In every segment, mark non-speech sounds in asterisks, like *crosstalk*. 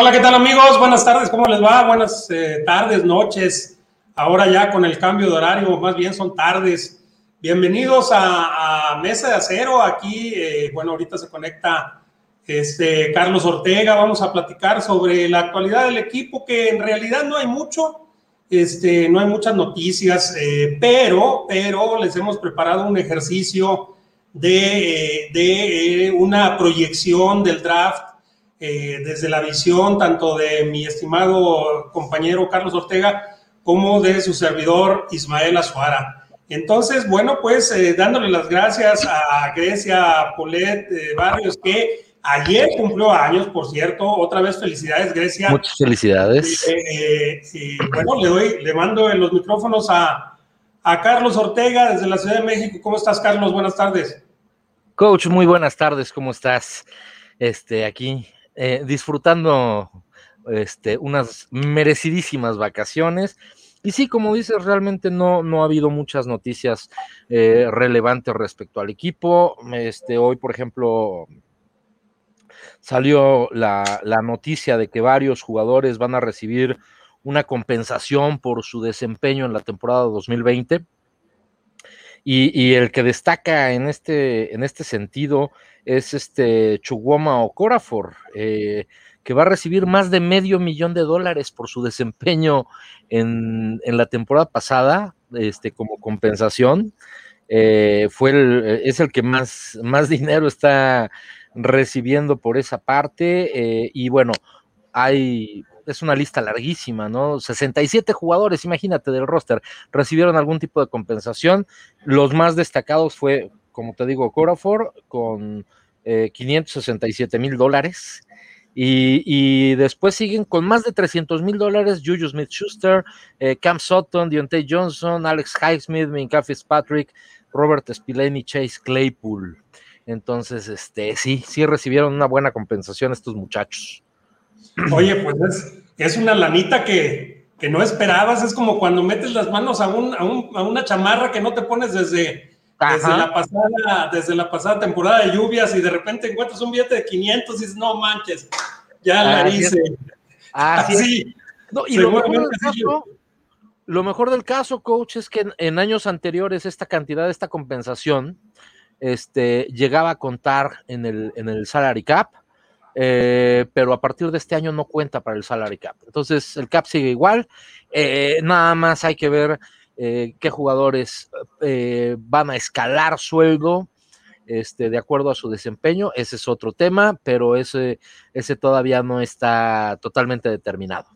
Hola, ¿qué tal amigos? Buenas tardes, ¿cómo les va? Buenas eh, tardes, noches. Ahora ya con el cambio de horario, más bien son tardes. Bienvenidos a, Mesa de Acero. Aquí, eh, bueno, ahorita se conecta este, Carlos Ortega. Vamos a platicar sobre la actualidad del equipo, que en realidad no hay mucho, este, no hay muchas noticias, eh, pero, pero les hemos preparado un ejercicio de, de una proyección del draft eh, desde la visión tanto de mi estimado compañero Carlos Ortega como de su servidor Ismael Azuara. Entonces, bueno, pues eh, dándole las gracias a Grecia Polet eh, Barrios, que ayer cumplió años, por cierto. Otra vez felicidades, Grecia. Muchas felicidades. y bueno, le doy, le mando los micrófonos a, a Carlos Ortega desde la Ciudad de México. ¿Cómo estás, Carlos? Buenas tardes. Coach, muy buenas tardes. ¿Cómo estás? Este, aquí eh, disfrutando este, unas merecidísimas vacaciones. Y sí, como dices, realmente no, no ha habido muchas noticias eh, relevantes respecto al equipo. Este, hoy, por ejemplo, salió la, la, noticia de que varios jugadores van a recibir una compensación por su desempeño en la temporada 2020. Y, y el que destaca en este, en este sentido es este Chuguoma Okorafor, eh, que va a recibir más de medio millón de dólares por su desempeño en, la temporada pasada, este, como compensación. Eh, fue el, es el que más, más dinero está recibiendo por esa parte. Eh, y bueno, hay, es una lista larguísima, ¿no? 67 jugadores, imagínate, del roster, recibieron algún tipo de compensación. Los más destacados fue, como te digo, Corafor con 567 eh, mil dólares. Y, después siguen con más de 300 mil dólares Juju Smith Schuster, eh, Cam Sutton, Deontay Johnson, Alex Highsmith, Minka Patrick, Robert Spillane y Chase Claypool. Entonces, este, sí, sí recibieron una buena compensación estos muchachos. Oye, pues es, una lanita que, que, no esperabas. Es como cuando metes las manos a, un, a, un, a una chamarra que no te pones desde, desde la, pasada, desde la pasada temporada de lluvias y de repente encuentras un billete de 500 y dices, no manches, ya la hice. Así. y lo mejor, del caso, lo mejor, del caso, coach, es que en, años anteriores esta cantidad, esta compensación, este, llegaba a contar en el, en el salary cap, eh, pero a partir de este año no cuenta para el salary cap. Entonces el cap sigue igual, eh, nada más hay que ver eh, qué jugadores eh, van a escalar sueldo este, de acuerdo a su desempeño. Ese es otro tema, pero ese, ese todavía no está totalmente determinado.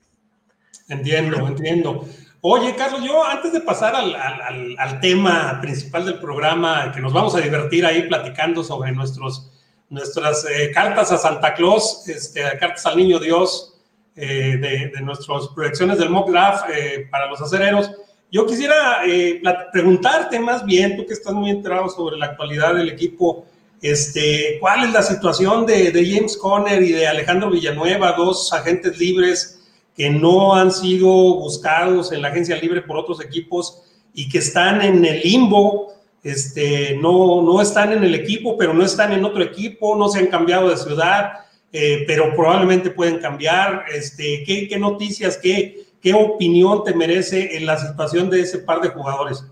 Entiendo, entiendo. Oye, Carlos, yo antes de pasar al, tema principal del programa, que nos vamos a divertir ahí platicando sobre nuestros, nuestras eh, cartas a Santa Claus, este, cartas al Niño Dios, de, de, nuestras proyecciones del mock draft para los acereros, yo quisiera eh, preguntarte más bien, tú que estás muy enterado sobre la actualidad del equipo, este, ¿cuál es la situación de, James Conner y de Alejandro Villanueva, dos agentes libres que no han sido buscados en la agencia libre por otros equipos y que están en el limbo? Este, no, no están en el equipo, pero no están en otro equipo, no se han cambiado de ciudad, eh, pero probablemente pueden cambiar. Este, ¿qué, qué noticias, qué, ¿Qué opinión te merece en la situación de ese par de jugadores?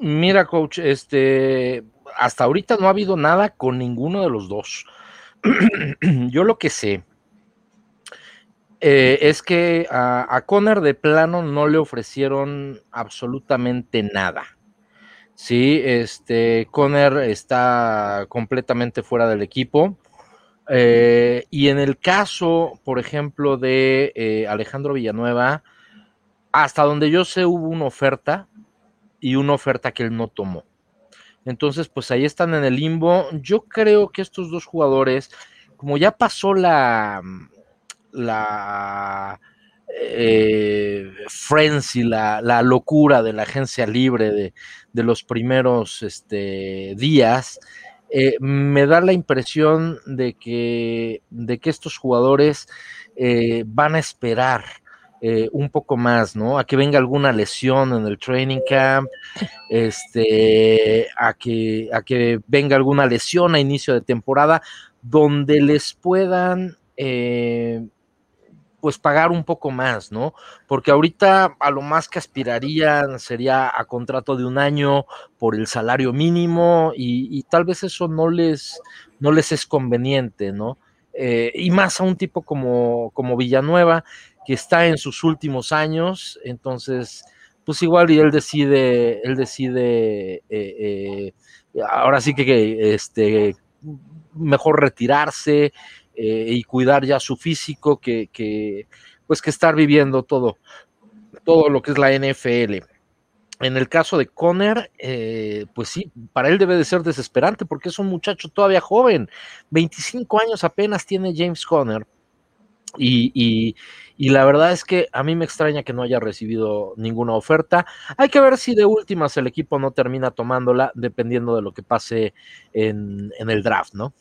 Mira, coach, este, hasta ahorita no ha habido nada con ninguno de los dos. *clears throat* Yo lo que sé eh, es que a, a Conner de plano no le ofrecieron absolutamente nada. Sí, este, Conner está completamente fuera del equipo. Eh, y en el caso, por ejemplo, de eh, Alejandro Villanueva, hasta donde yo sé hubo una oferta y una oferta que él no tomó. Entonces, pues ahí están en el limbo. Yo creo que estos dos jugadores, como ya pasó la, la eh, frenzy, la, la, locura de la agencia libre de, de los primeros este, días, eh, me da la impresión de que, de que estos jugadores eh, van a esperar eh, un poco más, ¿no? A que venga alguna lesión en el training camp, este, a que, a que venga alguna lesión a inicio de temporada, donde les puedan eh, pues pagar un poco más, ¿no? Porque ahorita a lo más que aspirarían sería a contrato de un año por el salario mínimo y, tal vez eso no les, no les es conveniente, ¿no? Eh, y más a un tipo como, como Villanueva, que está en sus últimos años, entonces, pues igual y él decide, él decide, eh, eh, ahora sí que, este, mejor retirarse, eh, y cuidar ya su físico que, pues que estar viviendo todo, todo lo que es la NFL. En el caso de Conner, pues sí, para él debe de ser desesperante porque es un muchacho todavía joven, 25 años apenas tiene James Conner. Y, la verdad es que a mí me extraña que no haya recibido ninguna oferta. Hay que ver si de últimas el equipo no termina tomándola, dependiendo de lo que pase en, en el draft, ¿no?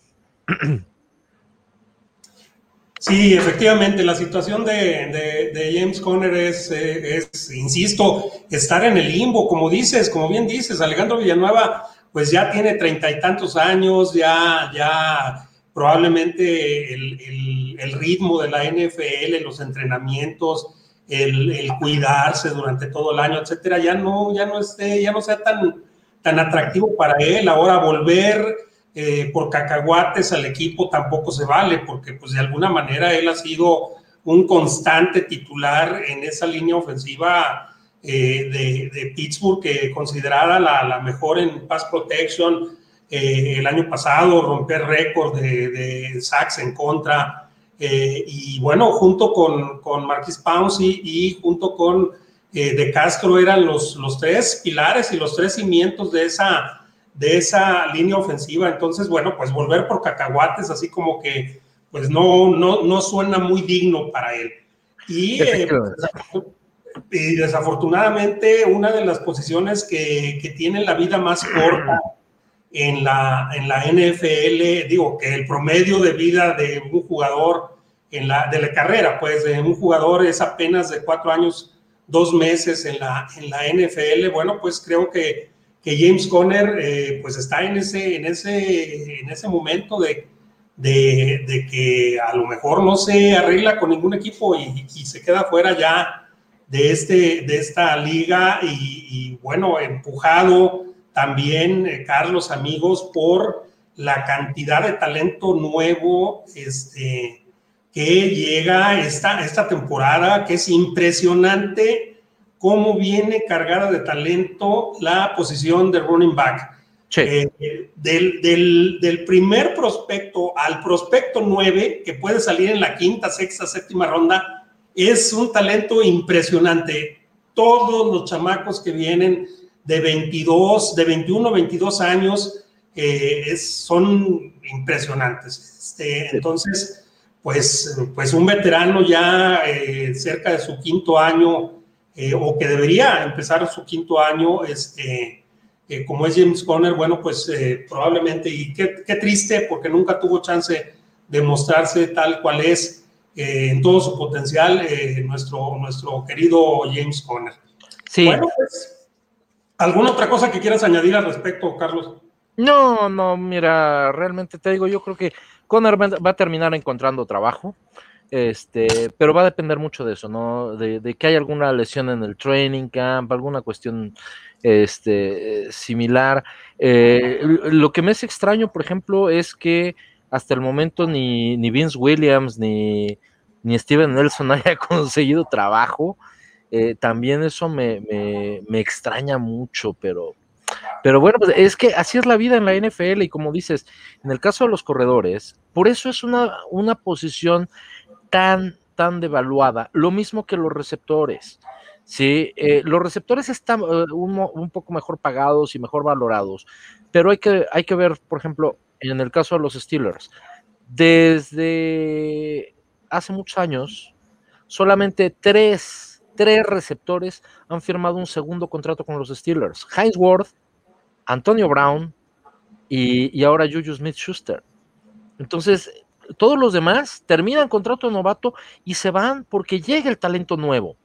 Sí, efectivamente, la situación de, James Conner es, eh, es, insisto, estar en el limbo, como dices, como bien dices, Alejandro Villanueva, pues ya tiene treinta y tantos años, ya, ya probablemente el, ritmo de la NFL, los entrenamientos, el, cuidarse durante todo el año, etcétera, ya no, ya no esté, ya no sea tan, tan atractivo para él. Ahora volver eh, por cacahuates al equipo tampoco se vale, porque pues de alguna manera él ha sido un constante titular en esa línea ofensiva eh, de, Pittsburgh, que considerada la, mejor en pass protection eh, el año pasado, romper récord de, de, sacks en contra. y bueno, junto con, con Marquis Pouncey y junto con De Castro eran los, los tres pilares y los tres cimientos de esa de esa línea ofensiva. Entonces, bueno, pues volver por cacahuates, así como que, pues no, no, no suena muy digno para él. Y, eh, y desafortunadamente, una de las posiciones que, que tiene la vida más corta en la, en la NFL, digo, que el promedio de vida de un jugador en la, de la carrera, pues de un jugador es apenas de cuatro años, dos meses en la, en la NFL, bueno, pues creo que que James Conner eh, pues está en ese, en ese, en ese momento de, de, que a lo mejor no se arregla con ningún equipo y, se queda fuera ya de, este, de esta liga y, bueno, empujado también, eh, Carlos, amigos, por la cantidad de talento nuevo este, que llega esta, esta temporada, que es impresionante cómo viene cargada de talento la posición de running back. Eh, del, primer prospecto al prospecto 9, que puede salir en la quinta, sexta, séptima ronda, es un talento impresionante. Todos los chamacos que vienen de 22, de 21, 22 años, eh, son impresionantes. Este, entonces, pues, pues un veterano ya eh, cerca de su quinto año eh, o que debería empezar su quinto año, este, eh, como es James Conner, bueno, pues eh, probablemente, y qué, qué, triste, porque nunca tuvo chance de mostrarse tal cual es en todo su potencial nuestro, nuestro querido James Conner. Sí. Bueno, pues, ¿alguna otra cosa que quieras añadir al respecto, Carlos? No, no, mira, realmente te digo, yo creo que Conner va a terminar encontrando trabajo. Este, pero va a depender mucho de eso, ¿no? De, que haya alguna lesión en el training camp, alguna cuestión este, similar. Eh, lo que me es extraño, por ejemplo, es que hasta el momento ni, ni Vince Williams ni, ni Steven Nelson *laughs* haya conseguido trabajo. Eh, también eso me, me, me, extraña mucho, pero, pero bueno, pues es que así es la vida en la NFL y como dices, en el caso de los corredores, por eso es una, una posición tan, tan devaluada. Lo mismo que los receptores. Sí, eh, los receptores están eh, un, poco mejor pagados y mejor valorados, pero hay que, hay que ver, por ejemplo, en el caso de los Steelers, desde hace muchos años, solamente tres, tres receptores han firmado un segundo contrato con los Steelers. Heinz Ward, Antonio Brown y, y ahora Juju Smith Schuster. Entonces, todos los demás terminan contrato novato y se van porque llega el talento nuevo.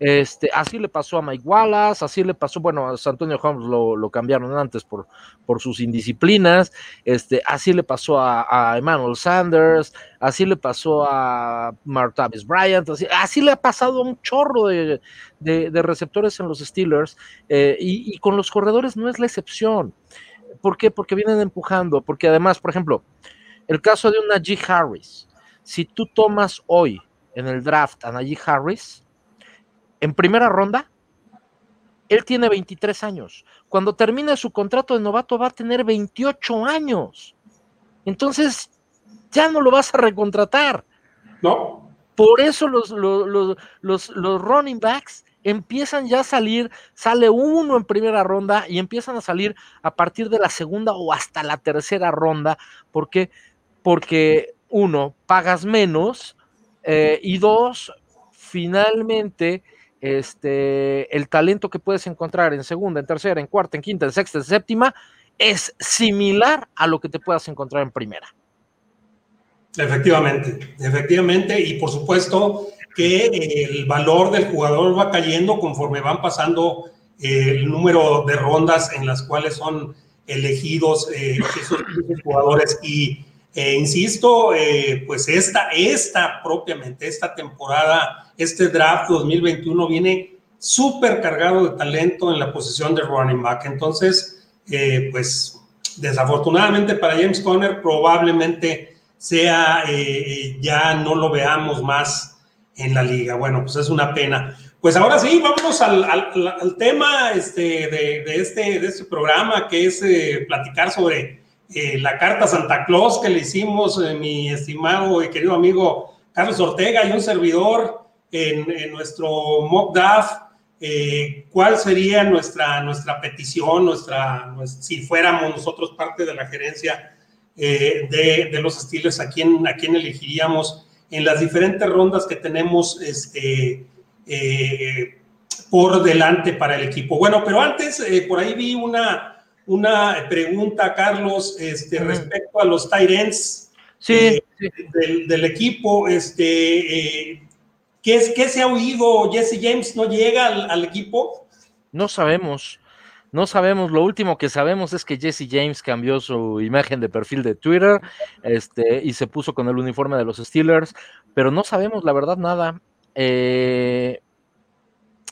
Este, así le pasó a Mike Wallace, así le pasó, bueno, a Antonio Holmes lo, cambiaron antes por, por, sus indisciplinas, este, así le pasó a, Emmanuel Sanders, así le pasó a Martavis Bryant, así, le ha pasado a un chorro de, receptores en los Steelers, eh, y, con los corredores no es la excepción. ¿Por qué? Porque vienen empujando, porque además, por ejemplo, el caso de una G. Harris, si tú tomas hoy en el draft a Najee Harris, en primera ronda, él tiene 23 años. Cuando termine su contrato de novato va a tener 28 años. Entonces, ya no lo vas a recontratar. No. Por eso los, los, los, los, running backs empiezan ya a salir, sale uno en primera ronda y empiezan a salir a partir de la segunda o hasta la tercera ronda. ¿Por qué? Porque uno, pagas menos eh, y dos, finalmente este, el talento que puedes encontrar en segunda, en tercera, en cuarta, en quinta, en sexta, en séptima, es similar a lo que te puedas encontrar en primera. Efectivamente, efectivamente, y por supuesto que el valor del jugador va cayendo conforme van pasando eh, el número de rondas en las cuales son elegidos eh, esos jugadores y eh, insisto, eh, pues esta, esta propiamente, esta temporada, este draft 2021 viene súper cargado de talento en la posición de running back. Entonces, eh, pues desafortunadamente para James Conner probablemente sea, ya no lo veamos más en la liga. Bueno, pues es una pena. Pues ahora sí, vámonos al, tema este, de, este, de este programa, que es platicar sobre eh, la carta Santa Claus que le hicimos, eh, mi estimado y querido amigo Carlos Ortega y un servidor en, nuestro mock eh, cuál sería nuestra, nuestra petición, nuestra, si fuéramos nosotros parte de la gerencia de, de, los estilos, a quién, a quién elegiríamos en las diferentes rondas que tenemos este, por delante para el equipo. Bueno, pero antes, por ahí vi una, una pregunta, Carlos, este, respecto a los ends eh, Del, equipo. Este, eh, ¿qué, es, ¿Qué se ha oído? ¿Jesse James no llega al, equipo? No sabemos. No sabemos, lo último que sabemos es que Jesse James cambió su imagen de perfil de Twitter este, y se puso con el uniforme de los Steelers, pero no sabemos la verdad nada. Eh,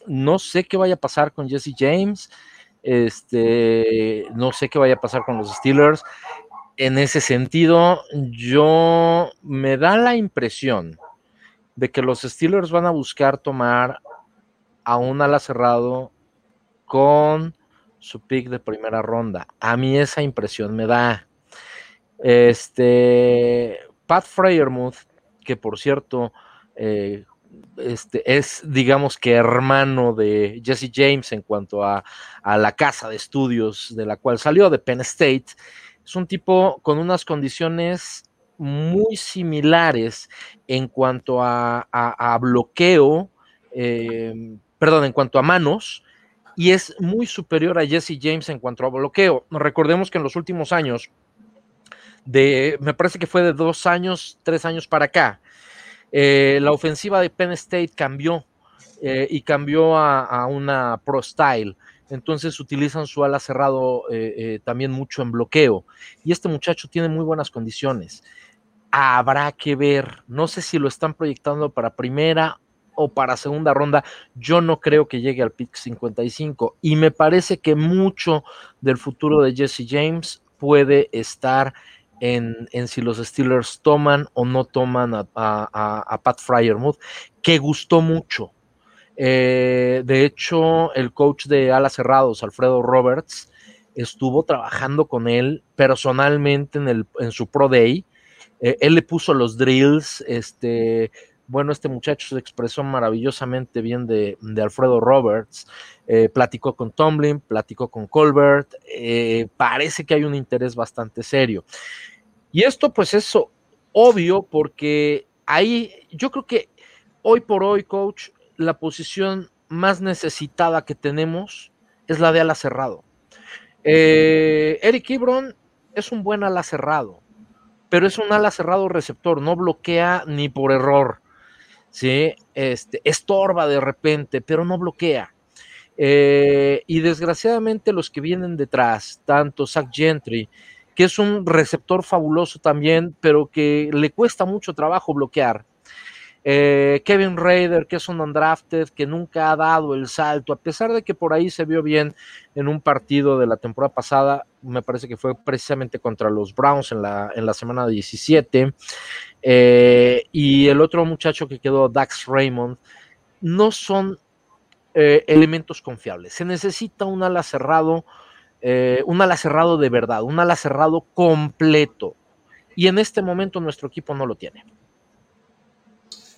no sé qué vaya a pasar con Jesse James. Este, no sé qué vaya a pasar con los Steelers. En ese sentido, yo me da la impresión de que los Steelers van a buscar tomar a un ala cerrado con su pick de primera ronda. A mí esa impresión me da. Este, Pat Freyermuth, que por cierto, eh, este, es, digamos que hermano de Jesse James en cuanto a, la casa de estudios de la cual salió, de Penn State. Es un tipo con unas condiciones muy similares en cuanto a, bloqueo, em, perdón, en cuanto a manos, y es muy superior a Jesse James en cuanto a bloqueo. Recordemos que en los últimos años, de, me parece que fue de dos años, tres años para acá, eh, la ofensiva de Penn State cambió eh, y cambió a, una pro style. Entonces utilizan su ala cerrado eh, también mucho en bloqueo. Y este muchacho tiene muy buenas condiciones. Habrá que ver. No sé si lo están proyectando para primera o para segunda ronda. Yo no creo que llegue al pick 55. Y me parece que mucho del futuro de Jesse James puede estar en, si los Steelers toman o no toman a, a, Pat Fryermuth, que gustó mucho. Eh, de hecho, el coach de alas cerrados, Alfredo Roberts, estuvo trabajando con él personalmente en, el, en su Pro Day. Eh, él le puso los drills, este, bueno, este muchacho se expresó maravillosamente bien de, Alfredo Roberts, eh, platicó con Tomlin, platicó con Colbert, parece que hay un interés bastante serio. Y esto pues es obvio porque ahí yo creo que hoy por hoy, coach, la posición más necesitada que tenemos es la de ala cerrado. Eh, Eric Ibron es un buen ala cerrado, pero es un ala cerrado receptor, no bloquea ni por error. ¿sí? Este, estorba de repente, pero no bloquea. Eh, y desgraciadamente los que vienen detrás, tanto Zach Gentry, que es un receptor fabuloso también, pero que le cuesta mucho trabajo bloquear. Eh, Kevin Raider, que es un undrafted, que nunca ha dado el salto, a pesar de que por ahí se vio bien en un partido de la temporada pasada, me parece que fue precisamente contra los Browns en la, en la semana 17. Eh, y el otro muchacho que quedó, Dax Raymond, no son eh, elementos confiables. Se necesita un ala cerrado, un ala cerrado de verdad, un ala cerrado completo. Y en este momento nuestro equipo no lo tiene.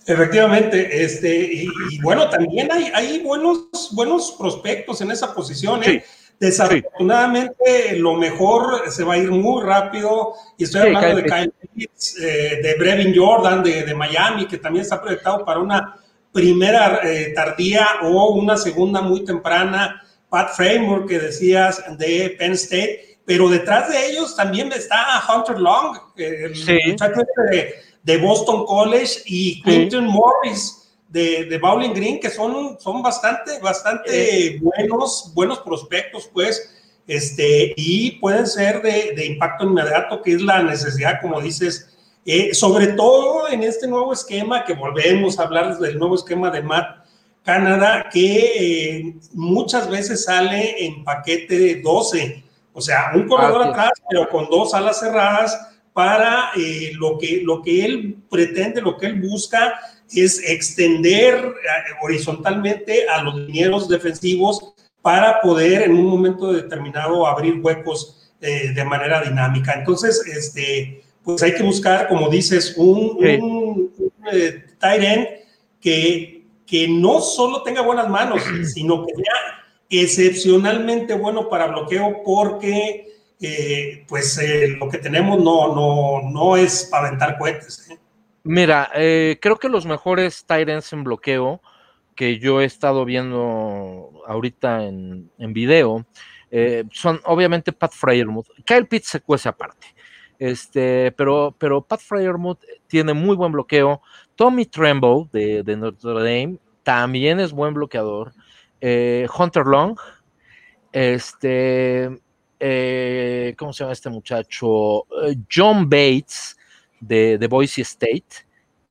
Efectivamente, este, y, bueno, también hay, hay, buenos, buenos prospectos en esa posición. ¿eh? Desafortunadamente, lo mejor se va a ir muy rápido. Y estoy hablando de Kyle Pitts, eh, de Brevin Jordan de, Miami, que también está proyectado para una primera eh, tardía o una segunda muy temprana. Pat Framework, que decías, de Penn State. Pero detrás de ellos también está Hunter Long, el muchacho de de Boston College y Quinton Morris de, de, Bowling Green, que son, son bastante, bastante eh. buenos, buenos prospectos, pues, este, y pueden ser de, impacto inmediato, que es la necesidad, como dices, eh, sobre todo en este nuevo esquema, que volvemos a hablar del nuevo esquema de Matt Canadá, que eh, muchas veces sale en paquete de 12, o sea, un corredor atrás, pero con dos alas cerradas, para eh, lo, que, lo que él pretende, lo que él busca es extender eh, horizontalmente a los linieros defensivos para poder en un momento determinado abrir huecos eh, de manera dinámica. Entonces, este, pues hay que buscar, como dices, un, tight end que, que no solo tenga buenas manos, *clears throat* sino que sea excepcionalmente bueno para bloqueo porque pues eh, lo que tenemos no, no, no es para aventar cohetes. ¿eh? Mira, eh, creo que los mejores Tyrants en bloqueo que yo he estado viendo ahorita en, en video son obviamente Pat Fryermuth. Kyle Pitts se cuece aparte. Este, pero, pero Pat Fryermuth tiene muy buen bloqueo. Tommy Tremble de, de Notre Dame también es buen bloqueador. Hunter Long, este, eh, ¿cómo se llama este muchacho? Eh, John Bates de, de, Boise State,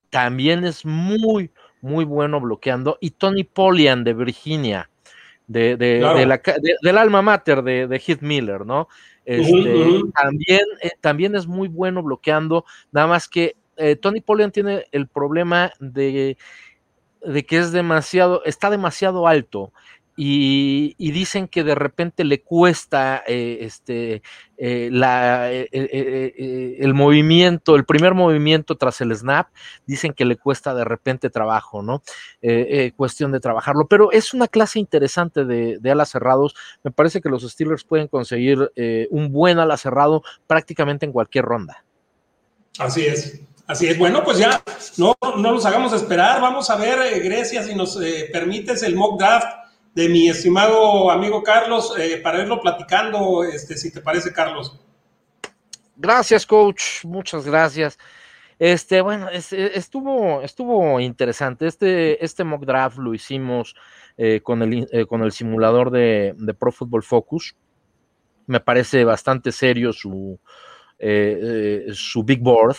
también es muy, muy bueno bloqueando, y Tony Polian de Virginia, de, del alma mater de, Heath Miller, ¿no? Este, también, eh, también es muy bueno bloqueando, nada más que Tony Polian tiene el problema de, de que es demasiado, está demasiado alto y, dicen que de repente le cuesta eh, este, eh, eh, el movimiento, el primer movimiento tras el snap, dicen que le cuesta de repente trabajo, ¿no? cuestión de trabajarlo, pero es una clase interesante de, de, alas cerrados. Me parece que los Steelers pueden conseguir un buen ala cerrado prácticamente en cualquier ronda. Así es. Así es, bueno, pues ya no, no los hagamos esperar. Vamos a ver, Grecia, si nos permites el mock draft de mi estimado amigo Carlos eh, para irlo platicando, este, si te parece, Carlos. Gracias, coach. Muchas gracias. Este, bueno, estuvo, estuvo interesante. Este, este mock draft lo hicimos eh, con, el, eh, con el simulador de, Pro Football Focus. Me parece bastante serio su, su big board.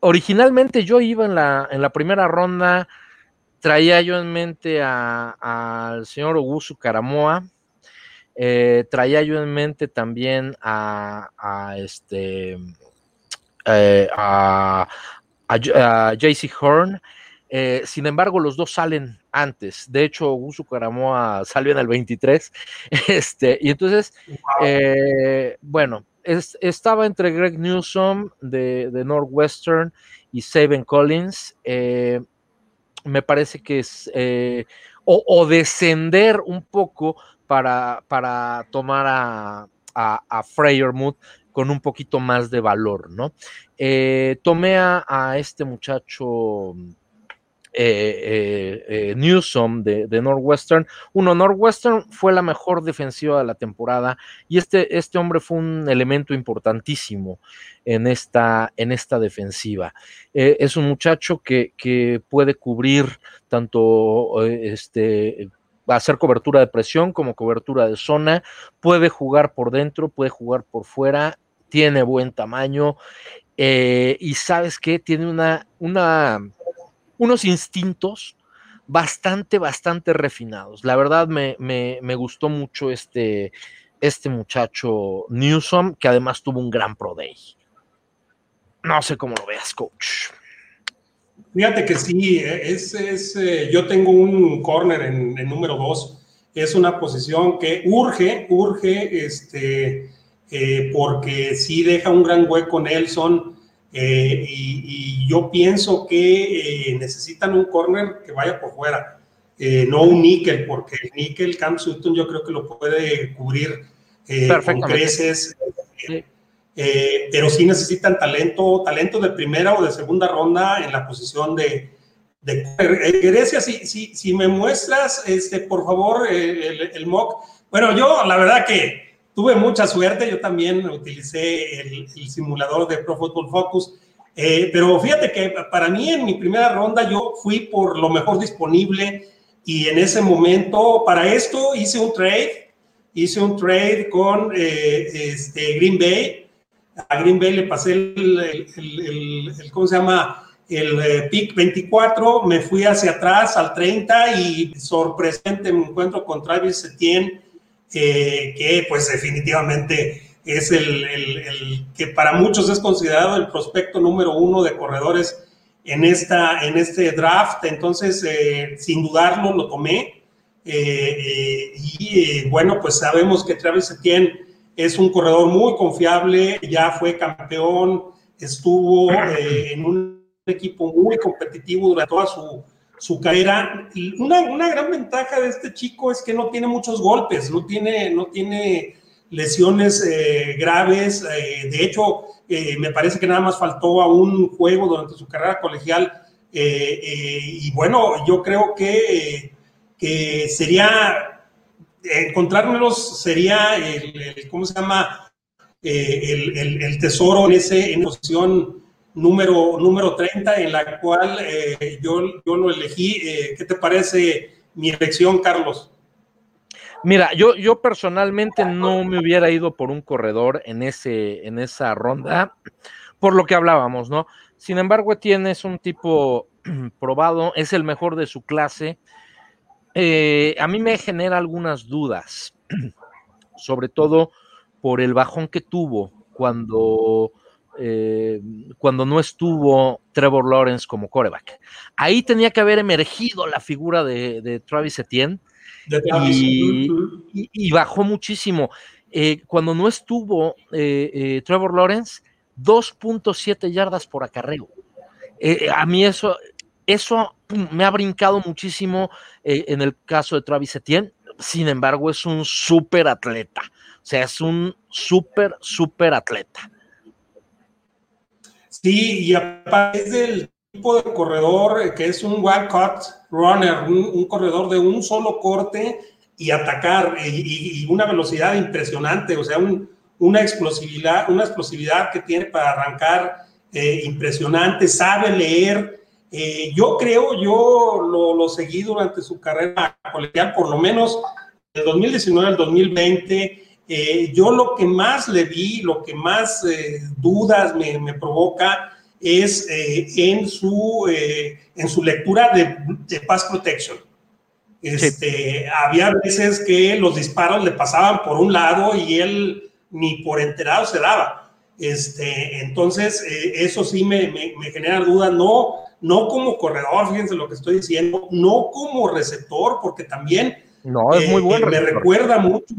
originalmente yo iba en la, en la primera ronda traía yo en mente al señor Ogusu Karamoa, eh, traía yo en mente también a, este eh, a, JC Horn. Eh, sin embargo, los dos salen antes. De hecho, Ogusu Karamoa salió en el 23. *laughs* Este, y entonces, bueno, estaba entre Greg Newsom de, de Northwestern y Saban Collins me parece que es eh, o, descender un poco para, para tomar a, a, a con un poquito más de valor, ¿no? Eh, tomé a, este muchacho Newsom de, Northwestern. Uno, Northwestern fue la mejor defensiva de la temporada y este, este hombre fue un elemento importantísimo en esta, en esta defensiva. es un muchacho que, que puede cubrir tanto este, hacer cobertura de presión como cobertura de zona, puede jugar por dentro, puede jugar por fuera, tiene buen tamaño y sabes que tiene una, una unos instintos bastante, bastante refinados. La verdad me, gustó mucho este, este muchacho Newsom, que además tuvo un gran Pro Day. No sé cómo lo veas, coach. Fíjate que sí, es, es eh, yo tengo un corner en, número dos. Es una posición que urge, urge, este, eh, porque sí deja un gran hueco Nelson eh, y, yo pienso que eh, necesitan un corner que vaya por fuera, eh, no un níquel, porque el níquel Cam Sutton yo creo que lo puede cubrir con creces. pero sí necesitan talento, talento de primera o de segunda ronda en la posición de, de Grecia, si, si, si, me muestras, este, por favor, el, el, mock. Bueno, yo la verdad que tuve mucha suerte, yo también utilicé el, simulador de Pro Football Focus, eh, pero fíjate que para mí en mi primera ronda yo fui por lo mejor disponible y en ese momento para esto hice un trade, hice un trade con eh, este, Green Bay, a Green Bay le pasé el, el, ¿cómo se llama? El eh, pick 24, me fui hacia atrás al 30 y sorpresente me encuentro con Travis Etienne que pues definitivamente es el, que para muchos es considerado el prospecto número uno de corredores en, esta, en este draft. Entonces, eh, sin dudarlo, lo tomé. Eh, eh, y bueno, pues sabemos que Travis Etienne es un corredor muy confiable, ya fue campeón, estuvo en un equipo muy competitivo durante toda su, su carrera. Una, una gran ventaja de este chico es que no tiene muchos golpes, no tiene, no tiene lesiones eh, graves. Eh, de hecho, eh, me parece que nada más faltó a un juego durante su carrera colegial. y bueno, yo creo que, que sería, encontrármelos sería el, ¿cómo se llama? El, el, el, tesoro en, ese, en posición número, número 30, en la cual eh, yo, yo lo elegí. Eh, ¿Qué te parece mi elección, Carlos? Mira, yo, yo personalmente no me hubiera ido por un corredor en, ese, en esa ronda, por lo que hablábamos, ¿no? Sin embargo, tienes un tipo *clears throat* probado, es el mejor de su clase. Eh, a mí me genera algunas dudas, *clears throat* sobre todo por el bajón que tuvo cuando eh, cuando no estuvo Trevor Lawrence como coreback. Ahí tenía que haber emergido la figura de, Travis Etienne y, bajó muchísimo. Eh, cuando no estuvo eh, Trevor Lawrence, 2.7 yardas por acarreo. a mí eso, eso me ha brincado muchísimo en el caso de Travis Etienne. Sin embargo, es un súper atleta. O sea, es un súper, súper atleta. Sí, y aparte es del tipo de corredor que es un one cut runner, un, corredor de un solo corte y atacar y, una velocidad impresionante, o sea, una explosividad, una explosividad que tiene para arrancar eh, impresionante, sabe leer. Eh, yo creo, yo lo, lo, seguí durante su carrera colegial, por lo menos del 2019 al 2020 eh, yo lo que más le vi, lo que más eh, dudas me, provoca es eh, en, su, en su lectura de, pass protection. Este, Había veces que los disparos le pasaban por un lado y él ni por enterado se daba. Este, entonces, eso sí me, me, genera dudas, no, no como corredor, fíjense lo que estoy diciendo, no como receptor, porque también no, es muy bueno me recuerda mucho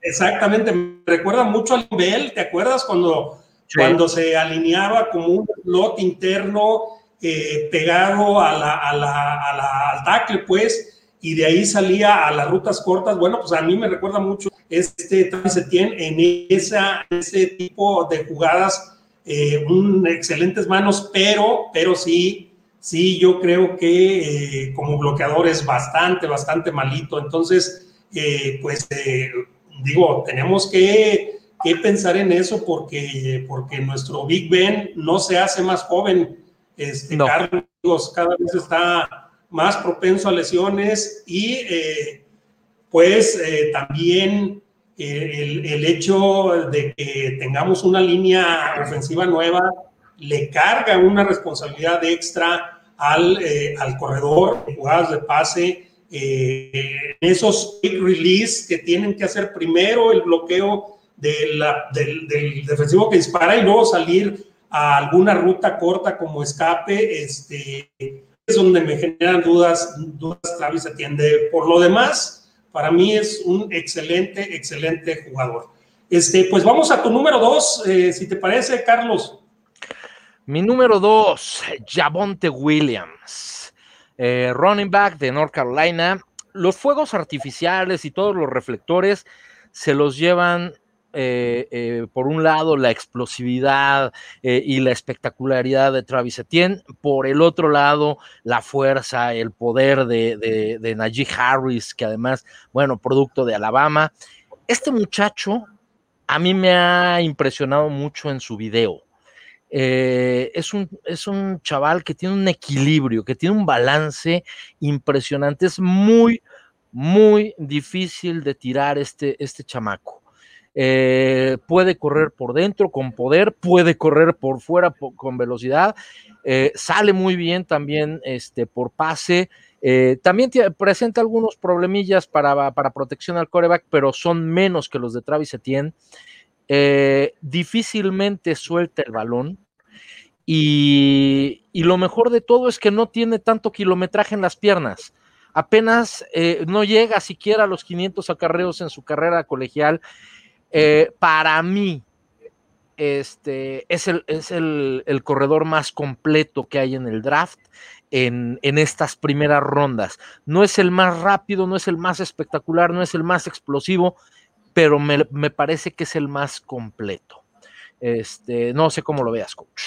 Exactamente, me recuerda mucho al nivel, ¿te acuerdas cuando, cuando se alineaba como un slot interno eh, pegado a la, a la, al tackle, pues, y de ahí salía a las rutas cortas? Bueno, pues a mí me recuerda mucho este Setien en esa, ese tipo de jugadas, eh, un, excelentes manos, pero, pero sí, sí, yo creo que eh, como bloqueador es bastante, bastante malito. Entonces, eh, pues digo, tenemos que, pensar en eso porque, porque nuestro Big Ben no se hace más joven. Este, Carlos cada vez está más propenso a lesiones y pues también el, el, hecho de que tengamos una línea ofensiva nueva le carga una responsabilidad extra al, eh, al corredor, jugadas de pase, eh, esos quick release que tienen que hacer primero el bloqueo del, del, defensivo que dispara y luego salir a alguna ruta corta como escape, este, es donde me generan dudas, dudas Travis atiende. Por lo demás, para mí es un excelente, excelente jugador. Este, pues vamos a tu número dos, eh, si te parece, Carlos. Mi número dos, Javonte Williams, eh, running back de North Carolina. Los fuegos artificiales y todos los reflectores se los llevan eh, eh, por un lado la explosividad y la espectacularidad de Travis Etienne, por el otro lado la fuerza, el poder de, de, de Najee Harris, que además, bueno, producto de Alabama. Este muchacho a mí me ha impresionado mucho en su video. Eh, es, un, es un chaval que tiene un equilibrio, que tiene un balance impresionante. Es muy, muy difícil de tirar este, este chamaco. Eh, puede correr por dentro con poder, puede correr por fuera con velocidad, eh, sale muy bien también este, por pase. también presenta algunos problemillas para, para, protección al coreback, pero son menos que los de Travis Etienne. Eh, difícilmente suelta el balón. Y, lo mejor de todo es que no tiene tanto kilometraje en las piernas. Apenas eh, no llega siquiera a los 500 acarreos en su carrera colegial. Eh, para mí, este, es, el, es el, corredor más completo que hay en el draft en, en, estas primeras rondas. No es el más rápido, no es el más espectacular, no es el más explosivo, pero me, parece que es el más completo. Este, no sé cómo lo veas, coach.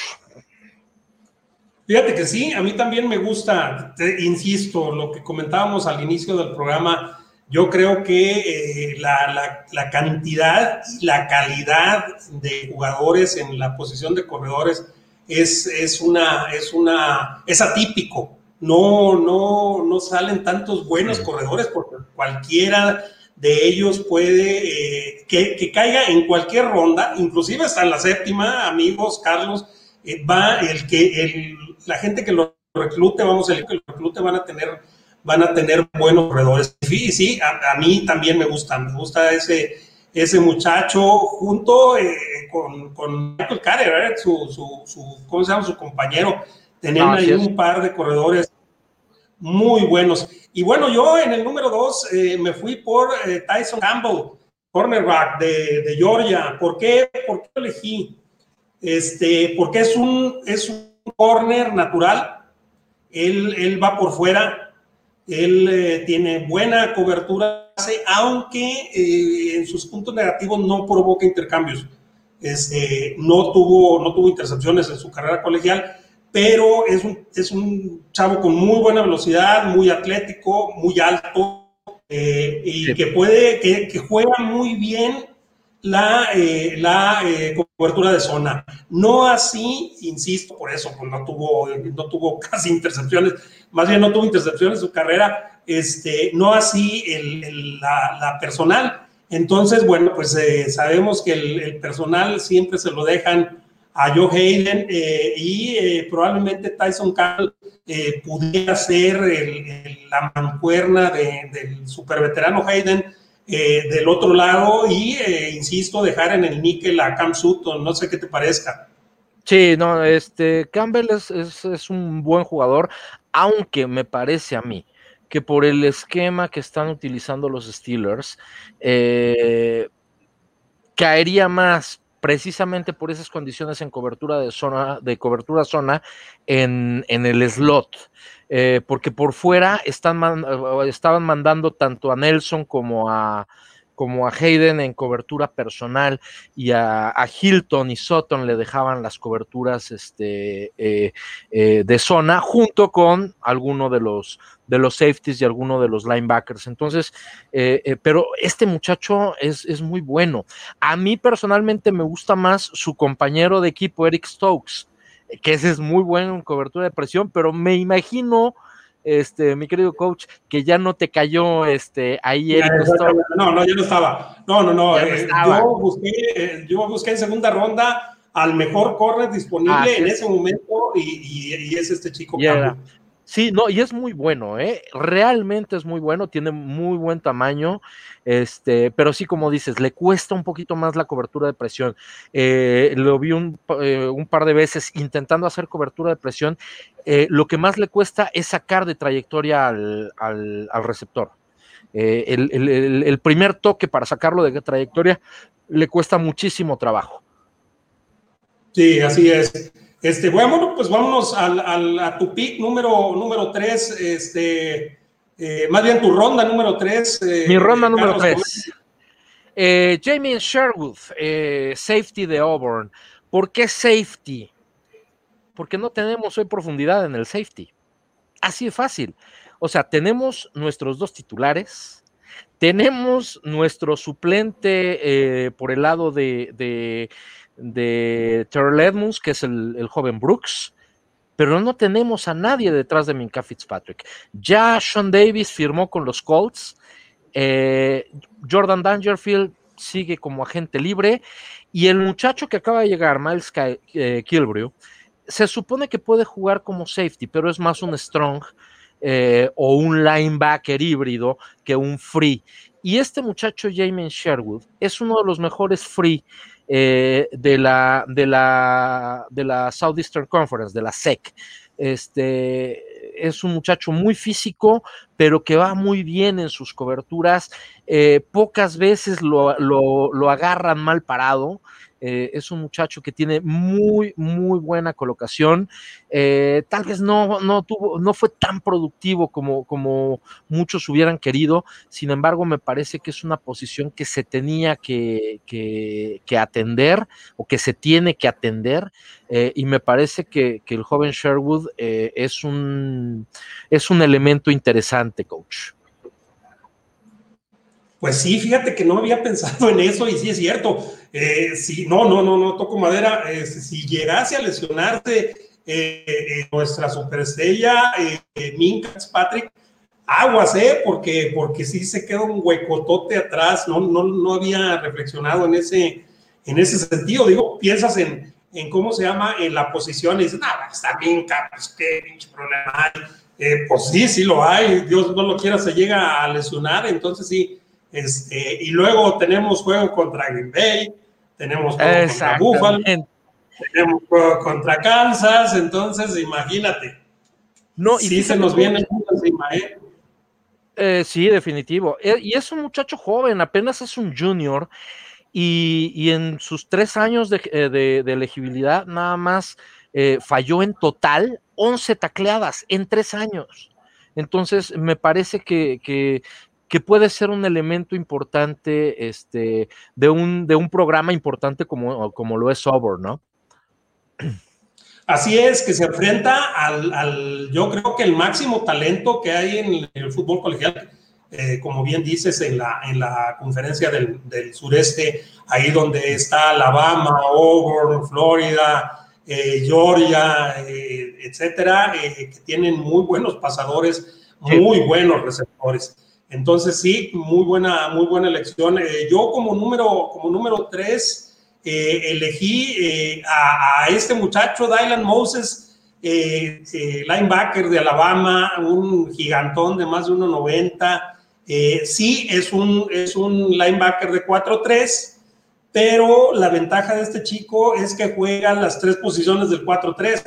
Fíjate que sí, a mí también me gusta, insisto, lo que comentábamos al inicio del programa, yo creo que eh, la, cantidad y la calidad de jugadores en la posición de corredores es, es, una, es, una, es atípico. No, no, no salen tantos buenos corredores porque cualquiera de ellos puede eh, que, caiga en cualquier ronda, inclusive hasta en la séptima, amigos, Carlos, eh, va el que el, la gente que lo reclute, vamos, el que lo reclute van a tener van a tener buenos corredores. Sí, sí, a, mí también me gusta, me gusta ese, ese muchacho junto eh, con, con, Michael Carter, su, su, su, ¿cómo se llama? Su compañero. Tenían ahí un par de corredores muy buenos. Y bueno, yo en el número dos eh, me fui por eh, Tyson Campbell, cornerback de, de, Georgia. ¿Por qué? ¿Por qué elegí? Este, porque es un, es un corner natural. Él, él va por fuera. Él eh, tiene buena cobertura, aunque en sus puntos negativos no provoca intercambios. Este, no, tuvo, no tuvo intercepciones en su carrera colegial pero es un, es un chavo con muy buena velocidad, muy atlético, muy alto, eh, y que puede, que, que, juega muy bien la, eh, la eh, cobertura de zona. No así, insisto, por eso, pues no tuvo, no tuvo *laughs* casi intercepciones, más bien no tuvo intercepciones en su carrera, este, no así el, la, la, personal. Entonces, bueno, pues sabemos que el, el personal siempre se lo dejan a Joe Hayden eh, y eh, probablemente Tyson Campbell eh, pudiera ser la mancuerna del superveterano Hayden del otro lado y, insisto, dejar en el níquel a Cam Sutton, no sé qué te parezca. Sí, no, este Campbell es, es un buen jugador, aunque me parece a mí que por el esquema que están utilizando los Steelers, caería más precisamente por esas condiciones en cobertura de zona, de cobertura zona en, el slot. Eh, porque por fuera están estaban mandando tanto a Nelson como a, como a Hayden en cobertura personal y a, Hilton y Sutton le dejaban las coberturas este, eh, eh, de zona junto con alguno de los de los safeties y alguno de los linebackers. Entonces, eh, pero este muchacho es, es, muy bueno. A mí personalmente me gusta más su compañero de equipo, Eric Stokes, que ese es muy bueno en cobertura de presión, pero me imagino este, mi querido coach, que ya no te cayó este, ahí Eric No, no, yo no estaba. No, no, no. Eh, yo, busqué, eh, yo busqué en segunda ronda al mejor corner disponible ah, en ese momento y, y, es este chico. Sí, no, y es muy bueno, ¿eh? Realmente es muy bueno, tiene muy buen tamaño, este, pero sí, como dices, le cuesta un poquito más la cobertura de presión. Eh, lo vi un, eh, un, par de veces intentando hacer cobertura de presión. Lo que más le cuesta es sacar de trayectoria al, receptor. El primer toque para sacarlo de trayectoria le cuesta muchísimo trabajo. Sí, así es. Este, bueno, pues vámonos al, a tu pick número, número 3, este, eh, más bien tu ronda número 3. Eh, Mi ronda número 3. Eh, Jamie Sherwood, safety de Auburn. ¿Por qué safety? Porque no tenemos hoy profundidad en el safety. Así de fácil. O sea, tenemos nuestros dos titulares, tenemos nuestro suplente por el lado de de Terrell Edmonds, que es el, joven Brooks, pero no tenemos a nadie detrás de Minka Fitzpatrick. Ya Sean Davis firmó con los Colts, eh, Jordan Dangerfield sigue como agente libre y el muchacho que acaba de llegar, Miles eh, se supone que puede jugar como safety, pero es más un strong eh, o un linebacker híbrido que un free. Y este muchacho, Jamin Sherwood, es uno de los mejores free eh, de, la, de, la, de la Southeastern Conference, de la SEC. Este, es un muchacho muy físico, pero que va muy bien en sus coberturas. Eh, pocas veces lo, lo, agarran mal parado. Eh, es un muchacho que tiene muy, muy buena colocación. Eh, tal vez no, no, tuvo, no fue tan productivo como, como muchos hubieran querido. Sin embargo, me parece que es una posición que se tenía que, que, atender o que se tiene que atender. Y me parece que, que el joven Sherwood es, un, es un elemento interesante, coach. Pues sí, fíjate que no había *laughs* pensado en eso y sí es cierto. Eh, si, no, no, no, no toco madera. si llegase a lesionarse eh, eh, nuestra superestrella, eh, Minka Patrick, aguas, ¿eh? Porque, porque sí se queda un huecotote atrás. No, no, no había reflexionado en ese, en ese sentido. Digo, piensas en, en cómo se llama, en la posición y dices, no, está Minka, pues qué pinche problema hay. Pues sí, sí lo hay. Dios no lo quiera, se llega a lesionar. Entonces sí. Este, y luego tenemos juego contra Green Bay, tenemos contra Buffalo, tenemos contra Kansas, entonces imagínate. No, y sí se nos viene encima, ¿eh? ¿eh? sí, definitivo. Eh, y es un muchacho joven, apenas es un junior, y, en sus tres años de, eh, elegibilidad nada más falló en total 11 tacleadas en tres años. Entonces, me parece que, que puede ser un elemento importante este, de, un, de un programa importante como, como lo es Auburn, ¿no? Así es, que se enfrenta al, yo creo que el máximo talento que hay en el fútbol colegial, eh, como bien dices, en la, en la conferencia del, sureste, ahí donde está Alabama, Auburn, Florida, eh, Georgia, eh, etcétera, que tienen muy buenos pasadores, muy buenos receptores. Entonces sí, muy buena, muy buena elección. Eh, yo como número, como número tres eh, elegí eh, a, este muchacho, Dylan Moses, linebacker de Alabama, un gigantón de más de 1,90. sí, es un, es un linebacker de 4-3, pero la ventaja de este chico es que juega las tres posiciones del 4-3.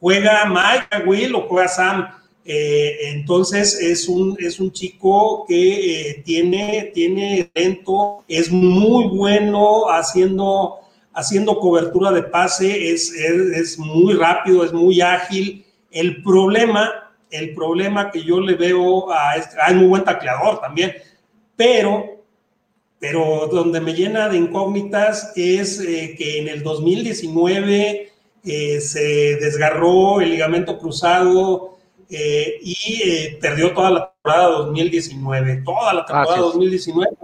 Juega Mike, Will o juega Sam. Eh, entonces es un, es un chico que eh, tiene, tiene talento, es muy bueno haciendo, haciendo cobertura de pase, es, es, muy rápido, es muy ágil. El problema, el problema que yo le veo a este, hay muy buen tacleador también, pero pero donde me llena de incógnitas es que en el 2019 se desgarró el ligamento cruzado y perdió toda la temporada 2019, toda la temporada 2019,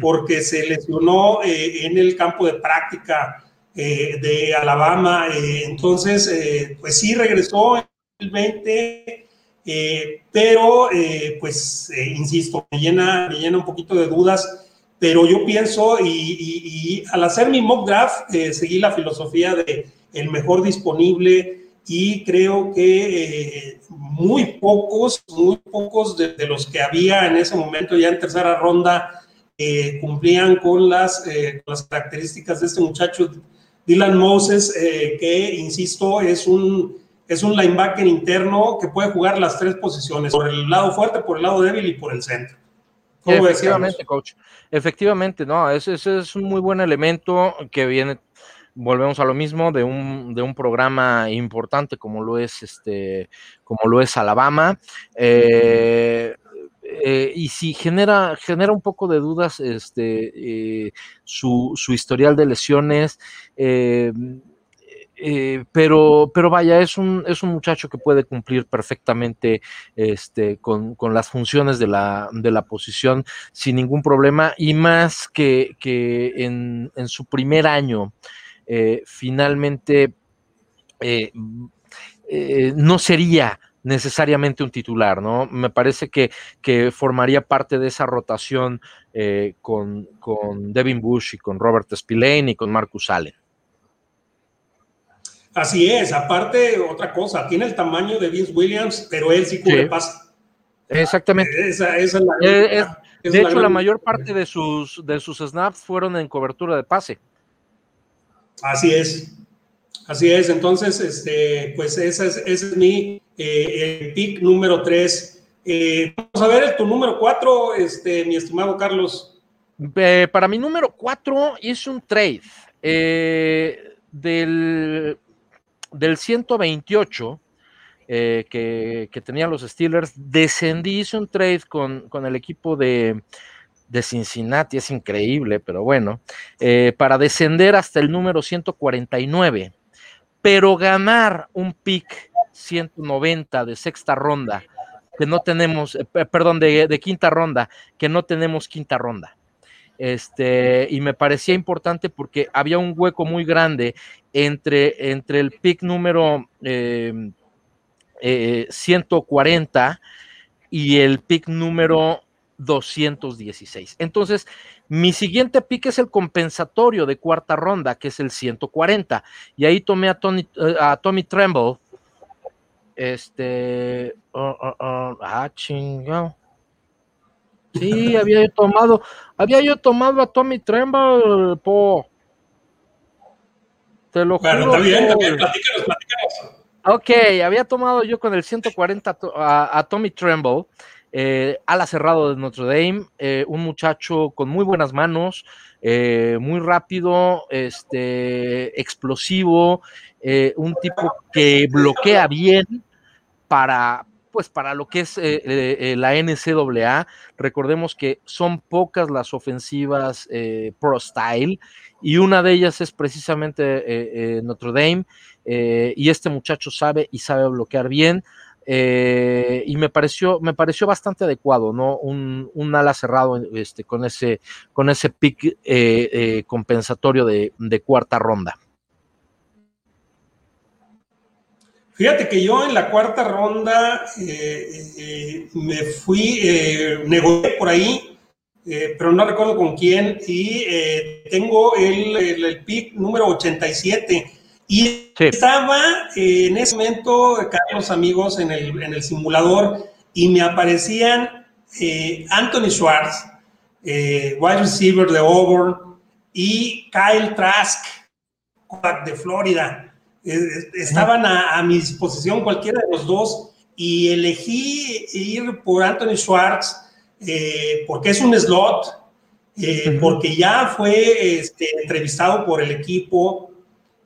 porque, se lesionó en el campo de práctica de Alabama. entonces, pues sí regresó en el 20 eh, pero, eh, pues, eh, insisto, me llena, me llena un poquito de dudas, pero yo pienso, y, al hacer mi mock draft, seguí la filosofía de el mejor disponible y creo que muy pocos, muy pocos de, los que había en ese momento ya en tercera ronda cumplían con las, las características de este muchacho, Dylan Moses, que, insisto, es un es un linebacker interno que puede jugar las tres posiciones, por el lado fuerte, por el lado débil y por el centro. Efectivamente, coach. Efectivamente, no, ese, es un muy buen elemento que viene, volvemos a lo mismo, de un, de un programa importante como lo es este, como lo es Alabama. Eh, eh, y si genera, genera un poco de dudas este, eh, su, su, historial de lesiones, eh, pero, pero vaya, es un, es un muchacho que puede cumplir perfectamente este, con, las funciones de la, de la, posición sin ningún problema y más que, que en, su primer año eh, finalmente eh, no sería necesariamente un titular, ¿no? Me parece que, que formaría parte de esa rotación con, con Devin Bush y con Robert Spillane y con Marcus Allen. Así es, aparte otra cosa, tiene el tamaño de Vince Williams, pero él sí cubre pasa. Exactamente. Eh, de hecho, la, mayor parte de sus, de sus snaps fueron en cobertura de pase. Así es. Así es. Entonces, este, pues ese es, ese es mi eh, pick número 3. Eh, vamos a ver tu número 4, este, mi estimado Carlos. para mi número 4 hice un trade del del 128 eh, que, tenían los Steelers, descendí, hice un trade con, el equipo de, Cincinnati, es increíble, pero bueno, eh, para descender hasta el número 149, pero ganar un pick 190 de sexta ronda, que no tenemos, eh, perdón, de, de quinta ronda, que no tenemos quinta ronda. Este, y me parecía importante porque había un hueco muy grande entre, entre el pick número 140 eh, eh, y el pick número 216. Entonces, mi siguiente pick es el compensatorio de cuarta ronda, que es el 140. Y ahí tomé a, Tony, eh, a Tommy Tremble. Este. Oh, oh, oh, ah, chingado. Sí, había yo tomado, había yo tomado a Tommy Tremble, po. Te lo juro. Está bien, platícanos, platícanos. Ok, había tomado yo con el 140 a, Tommy Tremble, eh, ala cerrado de Notre Dame, eh, un muchacho con muy buenas manos, eh, muy rápido, este, explosivo, eh, un tipo que bloquea bien para, pues para lo que es eh, eh, eh, la NCAA, recordemos que son pocas las ofensivas pro style y una de ellas es precisamente Notre Dame y este muchacho sabe y sabe bloquear bien. y me pareció, me pareció bastante adecuado, ¿no? Un, ala cerrado este, con, ese, con ese pick compensatorio de cuarta ronda. Fíjate que yo en la cuarta ronda eh, eh, me fui, eh, negocié por ahí, pero no recuerdo con quién, y tengo el, el, pick número 87. Y estaba en ese momento, Carlos amigos, en el, en el simulador, y me aparecían Anthony Schwartz, wide receiver de Auburn, y Kyle Trask, de Florida estaban a, mi disposición cualquiera de los dos y elegí ir por Anthony Schwartz eh, porque es un slot, eh, porque ya fue este, entrevistado por el equipo,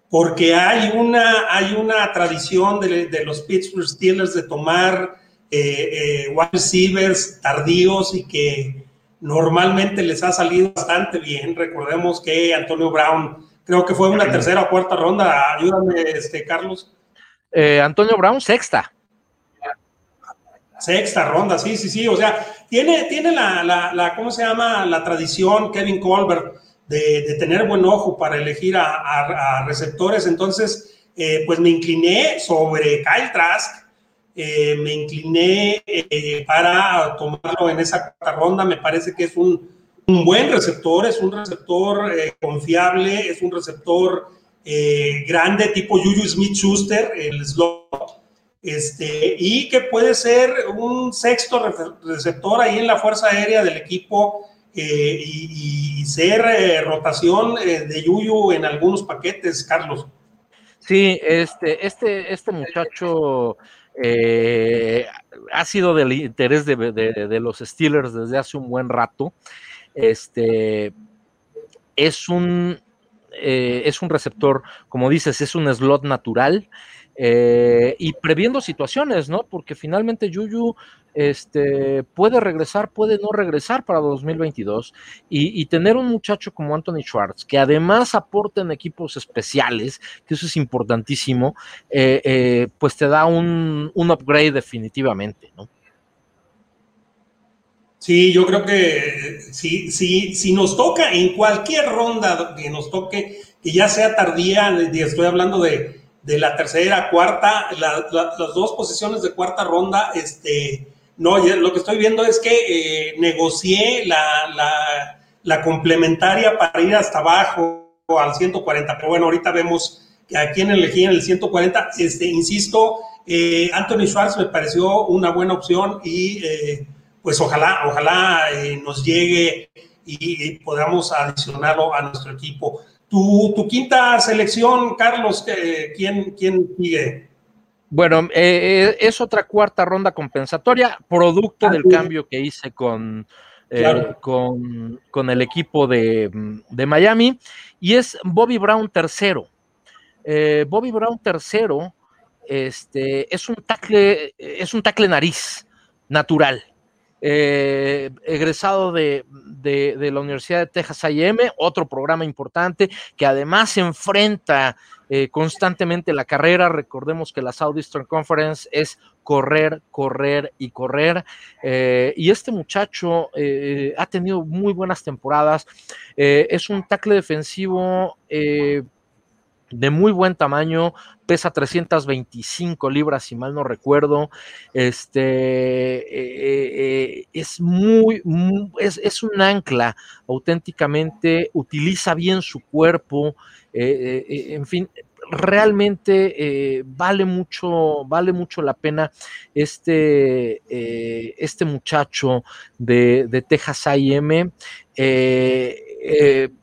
porque hay una, hay una tradición de, de los Pittsburgh Steelers de tomar eh, wide receivers tardíos y que normalmente les ha salido bastante bien. Recordemos que Antonio Brown, creo que fue una tercera o cuarta ronda. Ayúdame, este, Carlos. Eh, Antonio Brown, sexta. Sexta ronda, sí, sí, sí. O sea, tiene, tiene la, la, ¿cómo se llama? La tradición, Kevin Colbert, de, tener buen ojo para elegir a, receptores. Entonces, eh, pues me incliné sobre Kyle Trask eh, me incliné eh, para tomarlo en esa cuarta ronda. Me parece que es un, buen receptor, es un receptor eh, confiable, es un receptor grande tipo Juju Smith Schuster, el slot, este, y que puede ser un sexto receptor ahí en la fuerza aérea del equipo. y, y, ser rotación de Yuyu en algunos paquetes, Carlos. Sí, este, este, este muchacho eh, ha sido del interés de, los Steelers desde hace un buen rato. Este es un, eh, es un receptor, como dices, es un slot natural. Eh, y previendo situaciones, ¿no? Porque finalmente Yuyu este, puede regresar, puede no regresar para 2022 y, tener un muchacho como Anthony Schwartz, que además aporta en equipos especiales, que eso es importantísimo, eh, pues te da un, un upgrade definitivamente, ¿no? Sí, yo creo que si, si, si nos toca en cualquier ronda que nos toque, que ya sea tardía, estoy hablando de, de la tercera, cuarta, las dos posiciones de cuarta ronda, este, no, lo que estoy viendo es que eh, negocié la, la, complementaria para ir hasta abajo al 140, pero bueno, ahorita vemos que a quien elegí en el 140, este, insisto, eh, Anthony Schwartz me pareció una buena opción y eh, pues ojalá, ojalá nos llegue y, y podamos adicionarlo a nuestro equipo. Tu, quinta selección, Carlos, ¿quién, quién sigue? Bueno, eh, eh, es otra cuarta ronda compensatoria, producto del cambio que hice con, eh, con, el equipo de, Miami, y es Bobby Brown tercero. Bobby Brown tercero este, es un tackle, es un tackle nariz natural. Eh, egresado de, la Universidad de Texas AM, otro programa importante que además enfrenta eh, constantemente la carrera. Recordemos que la Southeastern Conference es correr, correr y correr. Eh, y este muchacho ha tenido muy buenas temporadas. es un tackle defensivo de muy buen tamaño, pesa 325 libras, si mal no recuerdo. Este eh, eh, es muy, es, un ancla auténticamente, utiliza bien su cuerpo, eh, en fin. Realmente vale mucho, vale mucho la pena este, este muchacho de, de Texas AM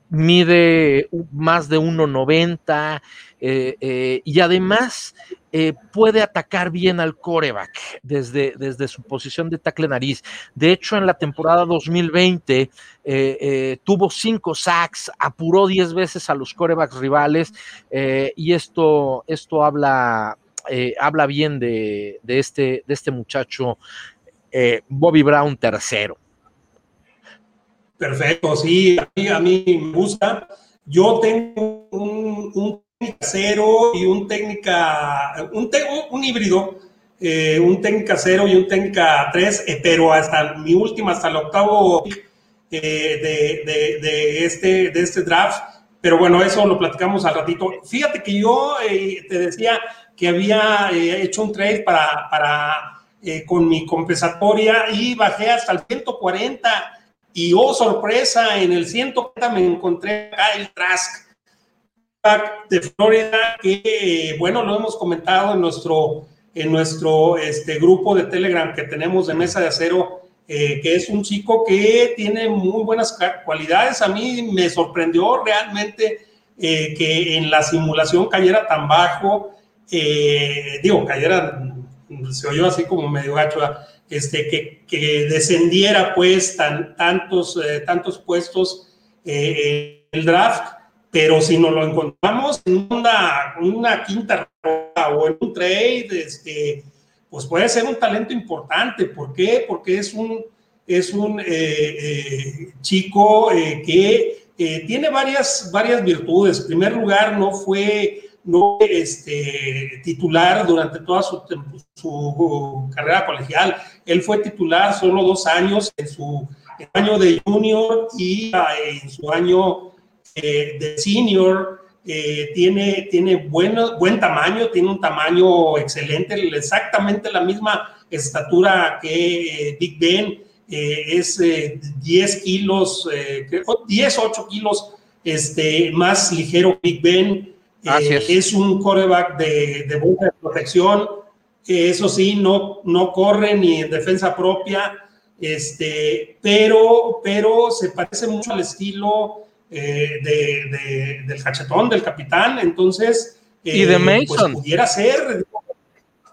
mide más de 1,90 eh, eh, y además eh, puede atacar bien al coreback desde, desde su posición de tackle nariz. De hecho, en la temporada 2020 tuvo cinco sacks, apuró 10 veces a los corebacks rivales y esto, esto habla, habla bien de, de, este, de este muchacho Bobby Brown tercero. Perfecto, sí, a mí, me gusta. Yo tengo un, un técnica cero y un técnica, un, un híbrido, eh, un técnica cero y un técnica tres, eh, pero hasta mi última, hasta el octavo eh, de, este, de este draft. Pero bueno, eso lo platicamos al ratito. Fíjate que yo te decía que había hecho un trade para, para con mi compensatoria y bajé hasta el 140 y oh, sorpresa, en el 140 me encontré a Kyle Trask de Florida, que bueno, lo hemos comentado en nuestro, en nuestro este, grupo de Telegram que tenemos de Mesa de Acero, eh, que es un chico que tiene muy buenas cualidades. A mí me sorprendió realmente eh, que en la simulación cayera tan bajo. Eh, digo, cayera, se oyó así como medio gacho, este, que, descendiera pues tan, tantos, eh, tantos puestos eh, el draft, pero si nos lo encontramos en una, una quinta ronda o en un trade, este, pues puede ser un talento importante. ¿Por qué? Porque es un, es un chico que tiene varias, varias virtudes. En primer lugar, no fue no este, titular durante toda su, su, carrera colegial. Él fue titular solo dos años en su año de junior y en su año de senior. Eh, tiene, tiene bueno, buen tamaño, tiene un tamaño excelente, exactamente la misma estatura que eh, Big Ben, eh, es 10 kilos, 10, 8 kilos este, más ligero Big Ben, es. un coreback de, de buena protección, eso sí, no, no corre ni en defensa propia, este, pero, pero se parece mucho al estilo eh, de, del cachetón, del capitán, entonces... y de eh, pues, Mason. pudiera ser.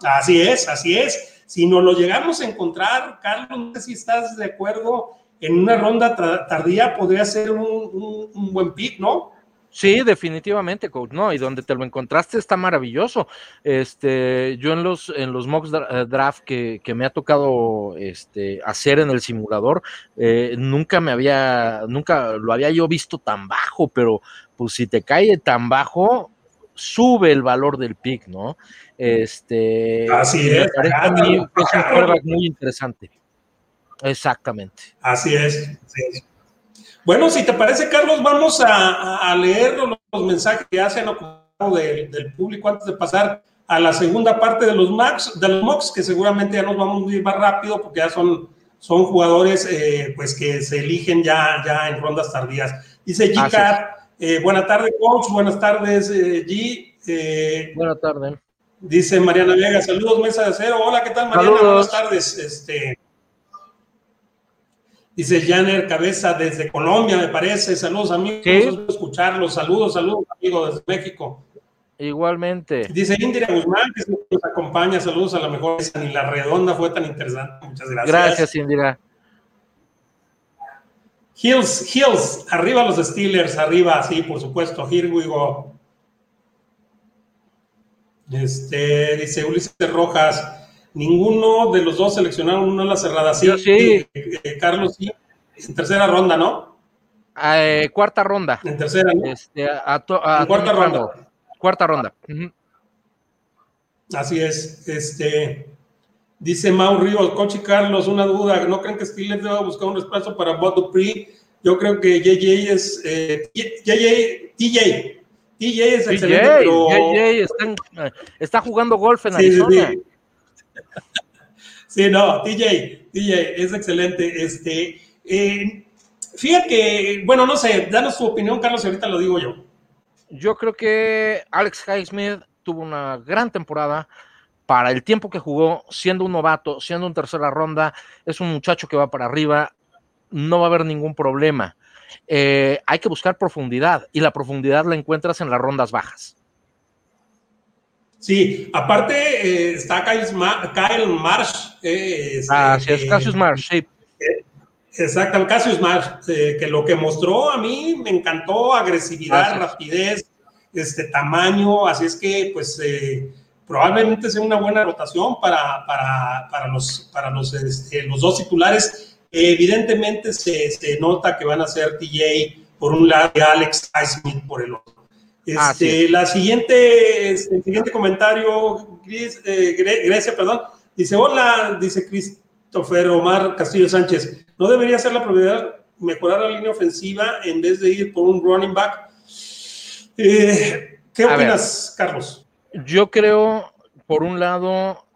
Así es, así es. Si no lo llegamos a encontrar, Carlos, no sé si estás de acuerdo, en una ronda tardía podría ser un, un buen pick, ¿no? Sí, definitivamente, coach. No, y donde te lo encontraste está maravilloso. Este, yo en los en los mocks eh, draft que, me ha tocado este, hacer en el simulador, eh, nunca me había, nunca lo había yo visto tan bajo, pero pues si te cae tan bajo, sube el valor del pick, ¿no? Este, así es. a mí es un muy interesante. Exactamente. Así es. Así es. Bueno, si te parece, Carlos, vamos a, leer los, mensajes que hacen del público antes de pasar a la segunda parte de los Max, de los Mox, que seguramente ya nos vamos a ir más rápido porque ya son, son jugadores eh, pues que se eligen ya, ya en rondas tardías. Dice G. Eh, buenas tardes, coach. Buenas tardes, eh, G. buenas tardes. Dice Mariana Vega, saludos, mesa de cero. Hola, ¿qué tal, Mariana? Buenas tardes. Este, Dice Janer Cabeza desde Colombia, me parece. Saludos, amigos. ¿Sí? escucharlos. Saludos, saludos, amigos desde México. Igualmente. Dice Indira Guzmán, que nos acompaña. Saludos a la mejor. Ni la redonda fue tan interesante. Muchas gracias. Gracias, Indira. Hills, Hills, arriba los Steelers, arriba, sí, por supuesto. Here we go. Este, dice Ulises Rojas. Ninguno de los dos seleccionaron una la cerrada. Sí, sí. Eh, eh, Carlos, sí. En tercera ronda, ¿no? Eh, cuarta ronda. En tercera, ¿no? Este, cuarta ronda. Cuarta ronda. Así es. Este, dice Mau Ríos, Coach Carlos, una duda. ¿No creen que Steelers deba buscar un reemplazo para Bob Dupree? Yo creo que JJ es. JJ, TJ. TJ es excelente, pero... JJ está, jugando golf en Arizona. Sí, Sí, *laughs* no, TJ, TJ, es excelente. Este, eh, fíjate que, bueno, no sé, danos tu opinión, Carlos, y ahorita lo digo yo. Yo creo que Alex Highsmith tuvo una gran temporada para el tiempo que jugó, siendo un novato, siendo un tercera ronda, es un muchacho que va para arriba, no va a haber ningún problema. Eh, hay que buscar profundidad y la profundidad la encuentras en las rondas bajas. Sí, aparte eh, está Kyle, Marsh. Eh, ah, sí, es eh, Cassius Marsh, sí. Exacto, Cassius Marsh, que lo que mostró a mí me encantó, agresividad, rapidez, este tamaño, así es que pues probablemente sea una buena rotación para, para, los, para los, este, los dos titulares. Evidentemente se, se, nota que van a ser TJ por un lado y Alex Smith por el otro. Este, la siguiente, este, el siguiente comentario, eh, Grecia, perdón, dice, hola, dice Christopher Omar Castillo Sánchez, ¿no debería ser la prioridad mejorar la línea ofensiva en vez de ir por un running back? Eh, ¿Qué opinas, Carlos? Yo creo, por un lado,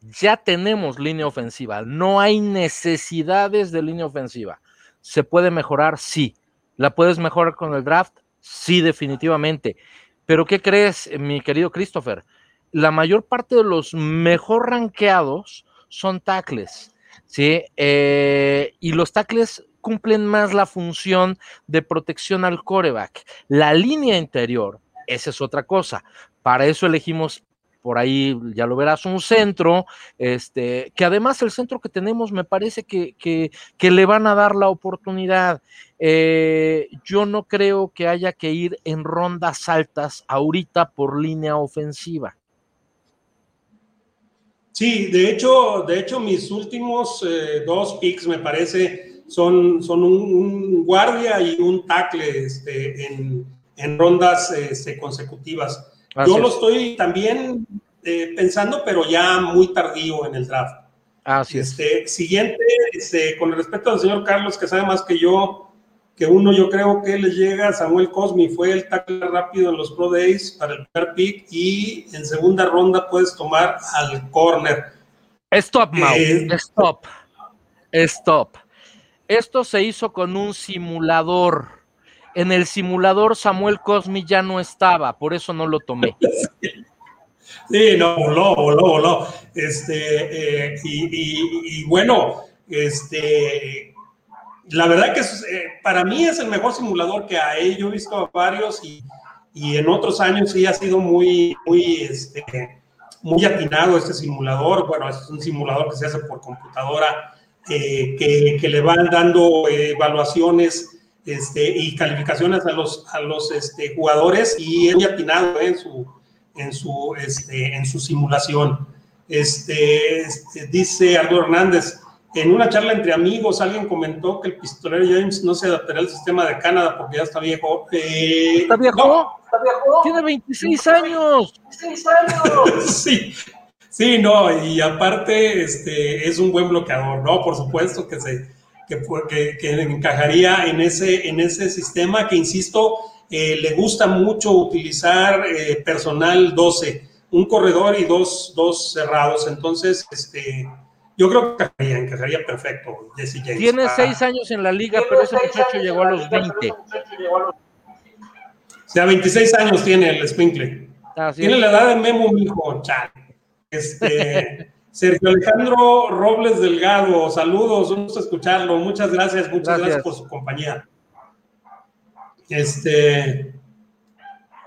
ya tenemos línea ofensiva, no hay necesidades de línea ofensiva. ¿Se puede mejorar? Sí. ¿La puedes mejorar con el draft? Sí, definitivamente. Pero ¿qué crees, mi querido Christopher? La mayor parte de los mejor rankeados son tackles, ¿sí? Eh, y los tackles cumplen más la función de protección al coreback. La línea interior, esa es otra cosa. Para eso elegimos por ahí ya lo verás, un centro, este, que además el centro que tenemos me parece que, que, le van a dar la oportunidad. Eh, yo no creo que haya que ir en rondas altas ahorita por línea ofensiva. Sí, de hecho, de hecho mis últimos eh, dos picks me parece son, son un, guardia y un tackle este, en, en rondas este, consecutivas. Yo lo estoy también eh, pensando, pero ya muy tardío en el draft. Así este, Siguiente, este, con respecto al señor Carlos, que sabe más que yo, que uno yo creo que le llega, Samuel Cosmi fue el tackle rápido en los Pro Days para el primer pick y en segunda ronda puedes tomar al corner. Stop, Mau. Eh, stop. Stop. Esto se hizo con un simulador. En el simulador Samuel Cosmi ya no estaba, por eso no lo tomé. *laughs* Sí, no, voló, voló, voló. Este, eh, y, bueno, este, la verdad que eh, para mí es el mejor simulador que hay. Yo he visto varios y, y en otros años sí ha sido muy, muy, este, muy atinado este simulador. Bueno, es un simulador que se hace por computadora, eh, que, le van dando evaluaciones este, y calificaciones a los, a los este, jugadores y es muy atinado en, su, en, su, este, en su simulación. Este, este, dice Aldo Hernández, en una charla entre amigos alguien comentó que el pistolero James no se adaptaría al sistema de Canadá porque ya está viejo. Eh, ¿Está viejo? Tiene 26 años. 26 años. *laughs* sí, sí, no, y aparte este, es un buen bloqueador, ¿no? Por supuesto que se que, que, encajaría en ese, en ese sistema que, insisto, eh, le gusta mucho utilizar eh, personal 12, un corredor y dos, dos cerrados. Entonces, este, yo creo que encajaría, encajaría perfecto Jesse James. Tiene seis años en la liga, pero ese muchacho llegó a los 20. O sea, 26 años tiene el Spinkle. tiene la edad de Memo, mijo, chale. Este, *laughs* Sergio Alejandro Robles Delgado, saludos, un gusto escucharlo. Muchas gracias, muchas gracias, por su compañía. Este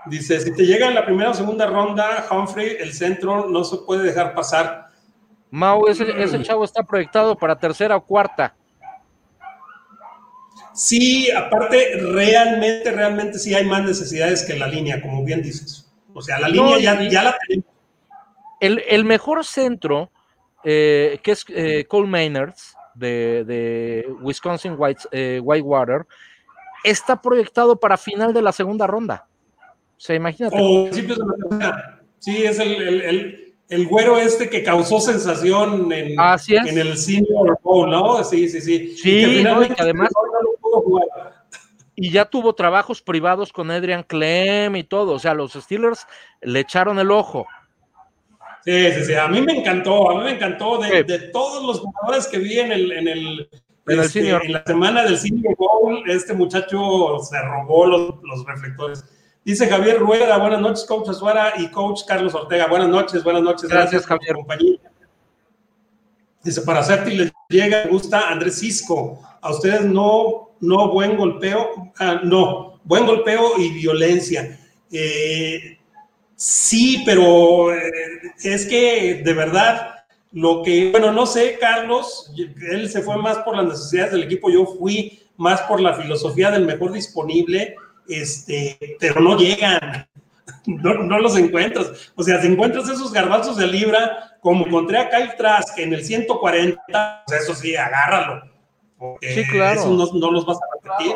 dice: si te llega en la primera o segunda ronda, Humphrey, el centro no se puede dejar pasar. Mau, ese, ese chavo está proyectado para tercera o cuarta. Sí, aparte, realmente, realmente sí hay más necesidades que la línea, como bien dices. O sea, la línea ya, la tenemos. El, mejor centro, eh, que es eh, Cole Maynard, de, Wisconsin White, eh, Whitewater, está proyectado para final de la segunda ronda. O sea, imagínate. O principios de la tercera. Sí, es el, el, güero este que causó sensación en, en el Senior Bowl, ¿no? Sí, sí, sí. Sí, además y ya tuvo trabajos privados con Adrian Clem y todo. O sea, los Steelers le echaron el ojo. Sí, sí, sí. A mí me encantó, a mí me encantó de, todos los jugadores que vi en el, en el, este, en la semana del Senior Bowl, este muchacho se robó los, los, reflectores. Dice Javier Rueda, buenas noches, coach Azuara y coach Carlos Ortega. Buenas noches, buenas noches. Gracias, Javier. compañía. Dice, para hacerte les llega, gusta Andrés Cisco. A ustedes no no buen golpeo, ah, no, buen golpeo y violencia. Eh, sí, pero eh, es que de verdad, lo que, bueno, no sé, Carlos, él se fue más por las necesidades del equipo, yo fui más por la filosofía del mejor disponible, este, pero no llegan. *laughs* No, los encuentras. O sea, si encuentras esos garbazos de libra, como encontré a Kyle Trask en el 140, pues eso sí, agárralo sí, claro. Eso no, los vas a repetir.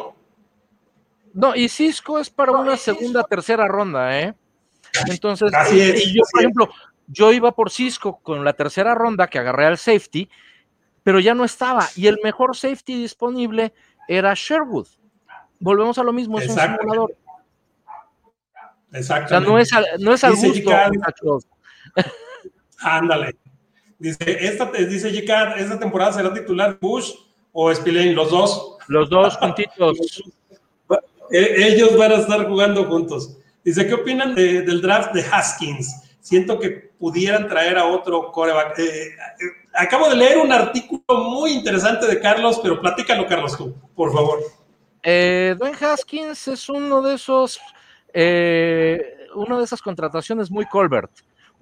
No, y Cisco es para una segunda, tercera ronda, ¿eh? Entonces, eh, yo, por ejemplo, yo iba por Cisco con la tercera ronda que agarré al safety, pero ya no estaba. Y el mejor safety disponible era Sherwood. Volvemos a lo mismo, es un simulador. Exacto. O sea, no es, no es al gusto, *laughs* Ándale. Dice, esta, dice esta temporada será titular Bush o Spillane, los dos. Los dos juntitos. *laughs* Ellos van a estar jugando juntos. Dice, ¿qué opinan del draft de Haskins? Siento que pudieran traer a otro coreback. Eh, eh, acabo de leer un artículo muy interesante de Carlos, pero platícalo, Carlos, tú, por favor. Eh, Dwayne Haskins es uno de esos, eh, una de esas contrataciones muy Colbert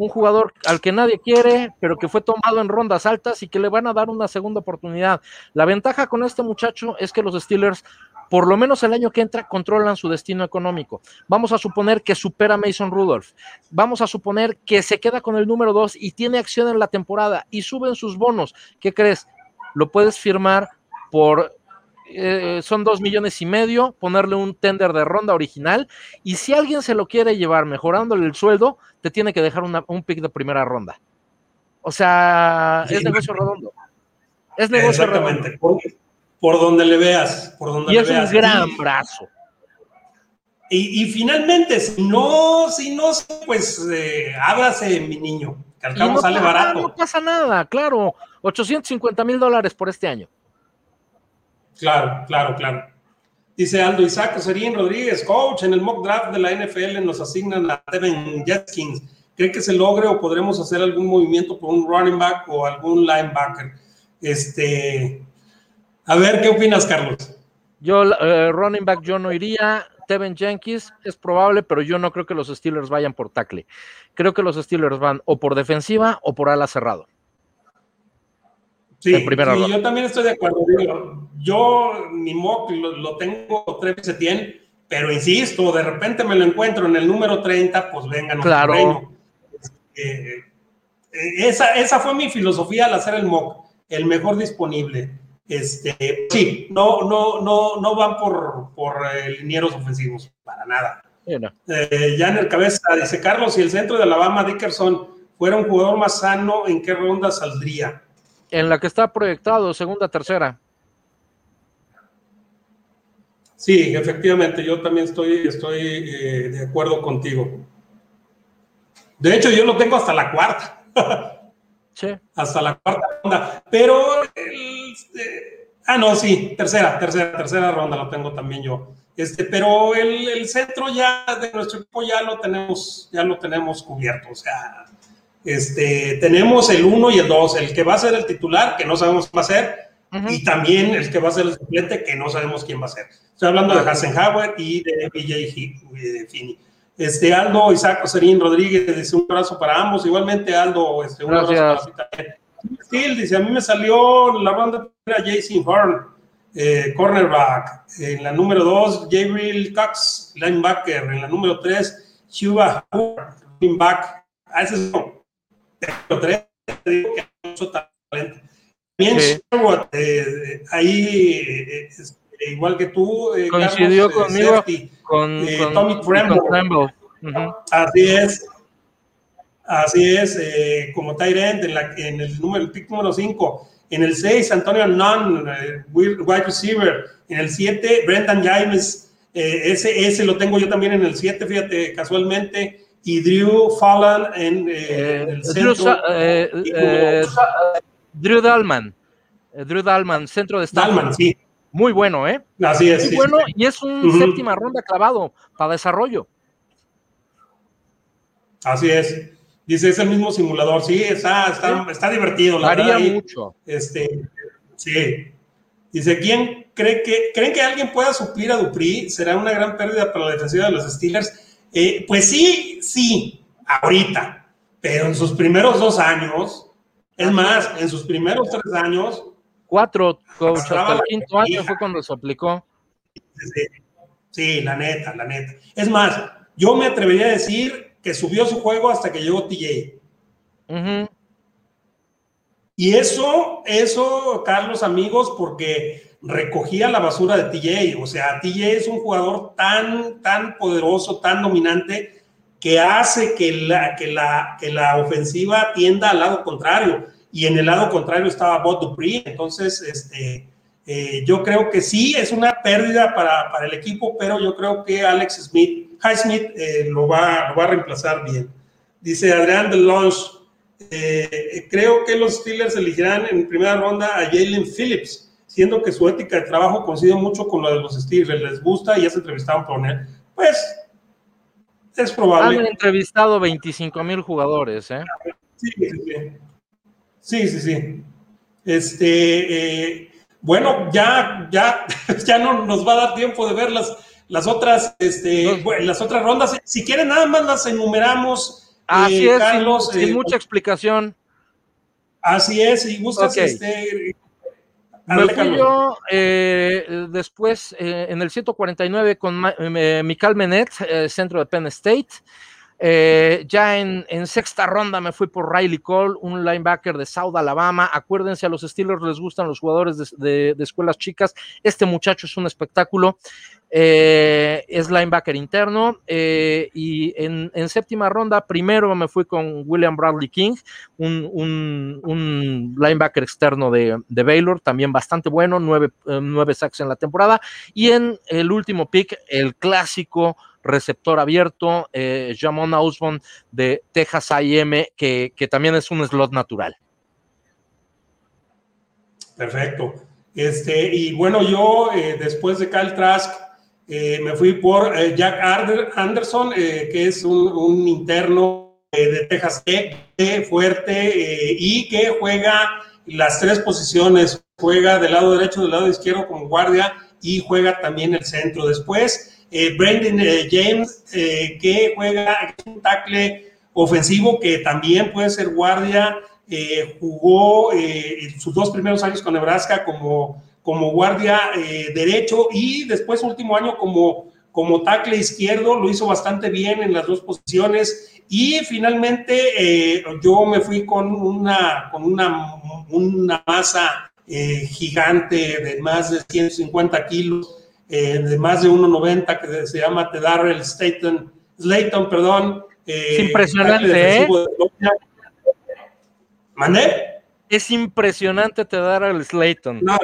un jugador al que nadie quiere, pero que fue tomado en rondas altas y que le van a dar una segunda oportunidad. La ventaja con este muchacho es que los Steelers por lo menos el año que entra controlan su destino económico. Vamos a suponer que supera a Mason Rudolph. Vamos a suponer que se queda con el número 2 y tiene acción en la temporada y suben sus bonos. ¿Qué crees? Lo puedes firmar por eh, son dos millones y medio, ponerle un tender de ronda original, y si alguien se lo quiere llevar mejorándole el sueldo, te tiene que dejar un pick de primera ronda. O sea, es negocio redondo. Es negocio Exactamente. Por, donde le veas. Por donde y es un gran brazo. Y, finalmente, si no, si no, pues eh, háblase, mi niño, que al cabo sale barato. No pasa nada, claro. 850 mil dólares por este año. Claro, claro, claro. Dice Aldo Isaac Serín Rodríguez, coach, en el mock draft de la NFL nos asignan a Devin Jetkins. ¿Cree que se logre o podremos hacer algún movimiento por un running back o algún linebacker? Este, a ver, ¿qué opinas, Carlos? Yo, eh, running back, yo no iría. Tevin Jenkins es probable, pero yo no creo que los Steelers vayan por tackle. Creo que los Steelers van o por defensiva o por ala cerrado. Sí, yo también estoy de acuerdo. Yo, mi mock lo, tengo tres veces pero insisto, de repente me lo encuentro en el número 30, pues vengan. Claro. Eh, esa, esa fue mi filosofía al hacer el mock, el mejor disponible. Este, sí, no, no, no, no van por, por eh, linieros ofensivos, para nada. Eh, ya en el cabeza dice Carlos, si el centro de Alabama, Dickerson, fuera un jugador más sano, ¿en qué ronda saldría? en la que está proyectado, segunda, tercera. Sí, efectivamente, yo también estoy, estoy eh, de acuerdo contigo. De hecho, yo lo tengo hasta la cuarta. *laughs* Hasta la cuarta ronda. Pero, este, ah, no, sí, tercera, tercera, tercera ronda lo tengo también yo. Este, pero el, el, centro ya de nuestro equipo ya lo tenemos, ya lo tenemos cubierto. O sea, este, tenemos el 1 y el 2, el que va a ser el titular, que no sabemos quién va a ser, y también el que va a ser el suplente, que no sabemos quién va a ser. Estoy hablando de Hassenhauer y de BJ Fini. Este, Aldo Isaac Serín Rodríguez dice un abrazo para ambos. Igualmente, Aldo, este, un abrazo para ti también. Dice: A mí me salió la ronda primera Jason Horn, eh, cornerback. En la número 2, Gabriel Cox, linebacker. En la número 3, Chuba running back. Ah, ese es digo que mucho talento. También eh, ahí, eh, igual que tú, eh, coincidió conmigo con, Tommy Tremble. Así es. Así es, como Tyrant en, la, en el número, el pick número 5. En el 6, Antonio Nunn, wide receiver. En el 7, Brendan James. ese, ese lo tengo yo también en el 7, fíjate, casualmente y Drew Fallon en, eh, eh, el centro. Eh, Drew Dalman. Drew Dalman, centro de Stanford. Dalman, sí. Muy bueno, ¿eh? Así es. Muy bueno, y es un séptima ronda clavado para desarrollo. Así es. Dice, es el mismo simulador. Sí, está, está, está divertido. La Varía mucho. Este, sí. Dice, ¿quién cree que, creen que alguien pueda suplir a Dupri? Será una gran pérdida para la defensiva de los Steelers. Eh, pues sí, sí, ahorita, pero en sus primeros dos años, es más, en sus primeros tres años. Cuatro, coach, hasta el quinto año fue cuando se aplicó. Sí, la neta, la neta. Es más, yo me atrevería a decir que subió su juego hasta que llegó TJ. Y eso, eso, Carlos, amigos, porque recogía la basura de TJ. O sea, TJ es un jugador tan, tan poderoso, tan dominante, que hace que la, que la, que la ofensiva tienda al lado contrario. Y en el lado contrario estaba Bob Dupree. Entonces, este, eh, yo creo que sí, es una pérdida para, para, el equipo, pero yo creo que Alex Smith, High Smith, eh, lo, va, lo va a reemplazar bien. Dice Adrián de Launch, eh, creo que los Steelers elegirán en primera ronda a Jalen Phillips siendo que su ética de trabajo coincide mucho con la de los Steelers, les gusta y ya se entrevistaron por él, pues es probable. Han entrevistado 25 mil jugadores, ¿eh? Sí, sí, sí. Sí, sí, sí. Este, eh, bueno, ya, ya, *laughs* ya no nos va a dar tiempo de ver las, las otras, este, las otras rondas. Si quieren, nada más las enumeramos. Así eh, es, Carlos, sin, eh, mucha explicación. Así es, y gustas, este, Me fui yo después en el 149 con Michael Menet, centro de Penn State. Ya en, sexta ronda me fui por Riley Cole, un linebacker de South Alabama. Acuérdense, a los Steelers les gustan los jugadores de escuelas chicas. Este muchacho es un espectáculo. Eh, es linebacker interno. Eh, y en, séptima ronda, primero me fui con William Bradley King, un, linebacker externo de, Baylor, también bastante bueno, eh, nueve sacks en la temporada. Y en el último pick, el clásico receptor abierto, Jamon Ausbon de Texas AM, que, que también es un slot natural. Perfecto. Este, y bueno, yo después de Kyle Trask, eh, me fui por eh, Jack Anderson, eh, que es un, interno de Texas Tech, fuerte y que juega las tres posiciones. Juega del lado derecho, del lado izquierdo como guardia y juega también el centro. Después, Brandon James, que juega un tackle ofensivo que también puede ser guardia. jugó sus dos primeros años con Nebraska como como guardia eh, derecho y después último año como, como tackle izquierdo, lo hizo bastante bien en las dos posiciones y finalmente eh, yo me fui con una, con una, una masa eh, gigante de más de 150 kilos, de más de 1,90 que se llama Tedarrell Slayton, Slayton perdón. es impresionante, ¿eh? ¿Mandé? Es impresionante Tedarrell Slayton. No,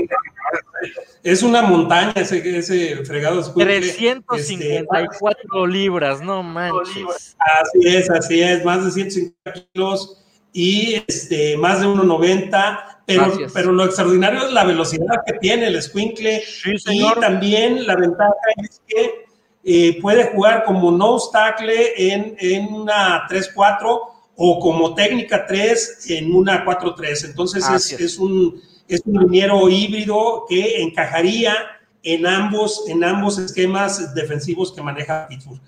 es una montaña ese, ese fregado. 354 este, libras, no manches. Así es, así es, más de 150 kilos y este, más de 1,90. Pero, pero lo extraordinario es la velocidad que tiene el Squinkle y también la ventaja es que eh, puede jugar como nose tackle en, en una 3-4 o como técnica 3 en una 4-3. Entonces es, es, un es un liniero híbrido que encajaría en ambos, en ambos esquemas defensivos que maneja Pittsburgh.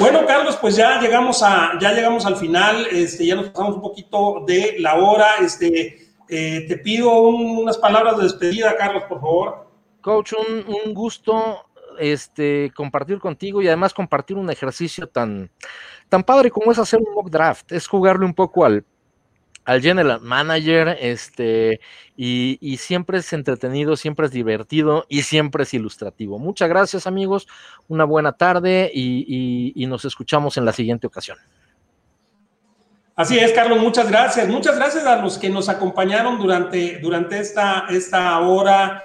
Bueno, Carlos, pues ya llegamos, a, ya llegamos al final, este, ya nos pasamos un poquito de la hora. Este, eh, te pido unas palabras de despedida, Carlos, por favor. Coach, un, un gusto este, compartir contigo y además compartir un ejercicio tan, tan padre como es hacer un mock draft, es jugarle un poco al, al general manager, este, y, siempre es entretenido, siempre es divertido y siempre es ilustrativo. Muchas gracias amigos, una buena tarde y, nos escuchamos en la siguiente ocasión. Así es, Carlos, muchas gracias. Muchas gracias a los que nos acompañaron durante, durante esta, esta hora.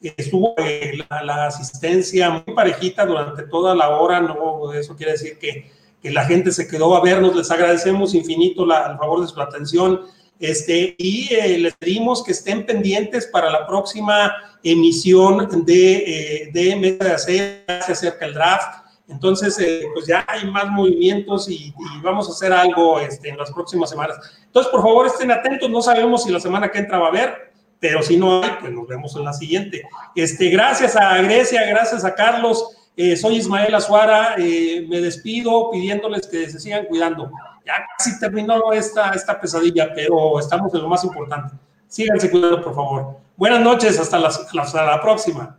Estuvo eh, la, la asistencia muy parejita durante toda la hora, no, eso quiere decir que que la gente se quedó a vernos. Les agradecemos infinito la, al favor de su atención. Este, y eh, les pedimos que estén pendientes para la próxima emisión de, eh, de Mesa de Hacer, se acerca el draft. Entonces, eh, pues ya hay más movimientos y, vamos a hacer algo este, en las próximas semanas. Entonces, por favor, estén atentos. No sabemos si la semana que entra va a haber, pero si no hay, pues nos vemos en la siguiente. Este, gracias a Grecia, gracias a Carlos. Eh, soy Ismael Azuara, eh, me despido pidiéndoles que se sigan cuidando. Ya casi terminó esta, esta pesadilla, pero estamos en lo más importante. Síganse cuidando, por favor. Buenas noches, hasta hasta la próxima.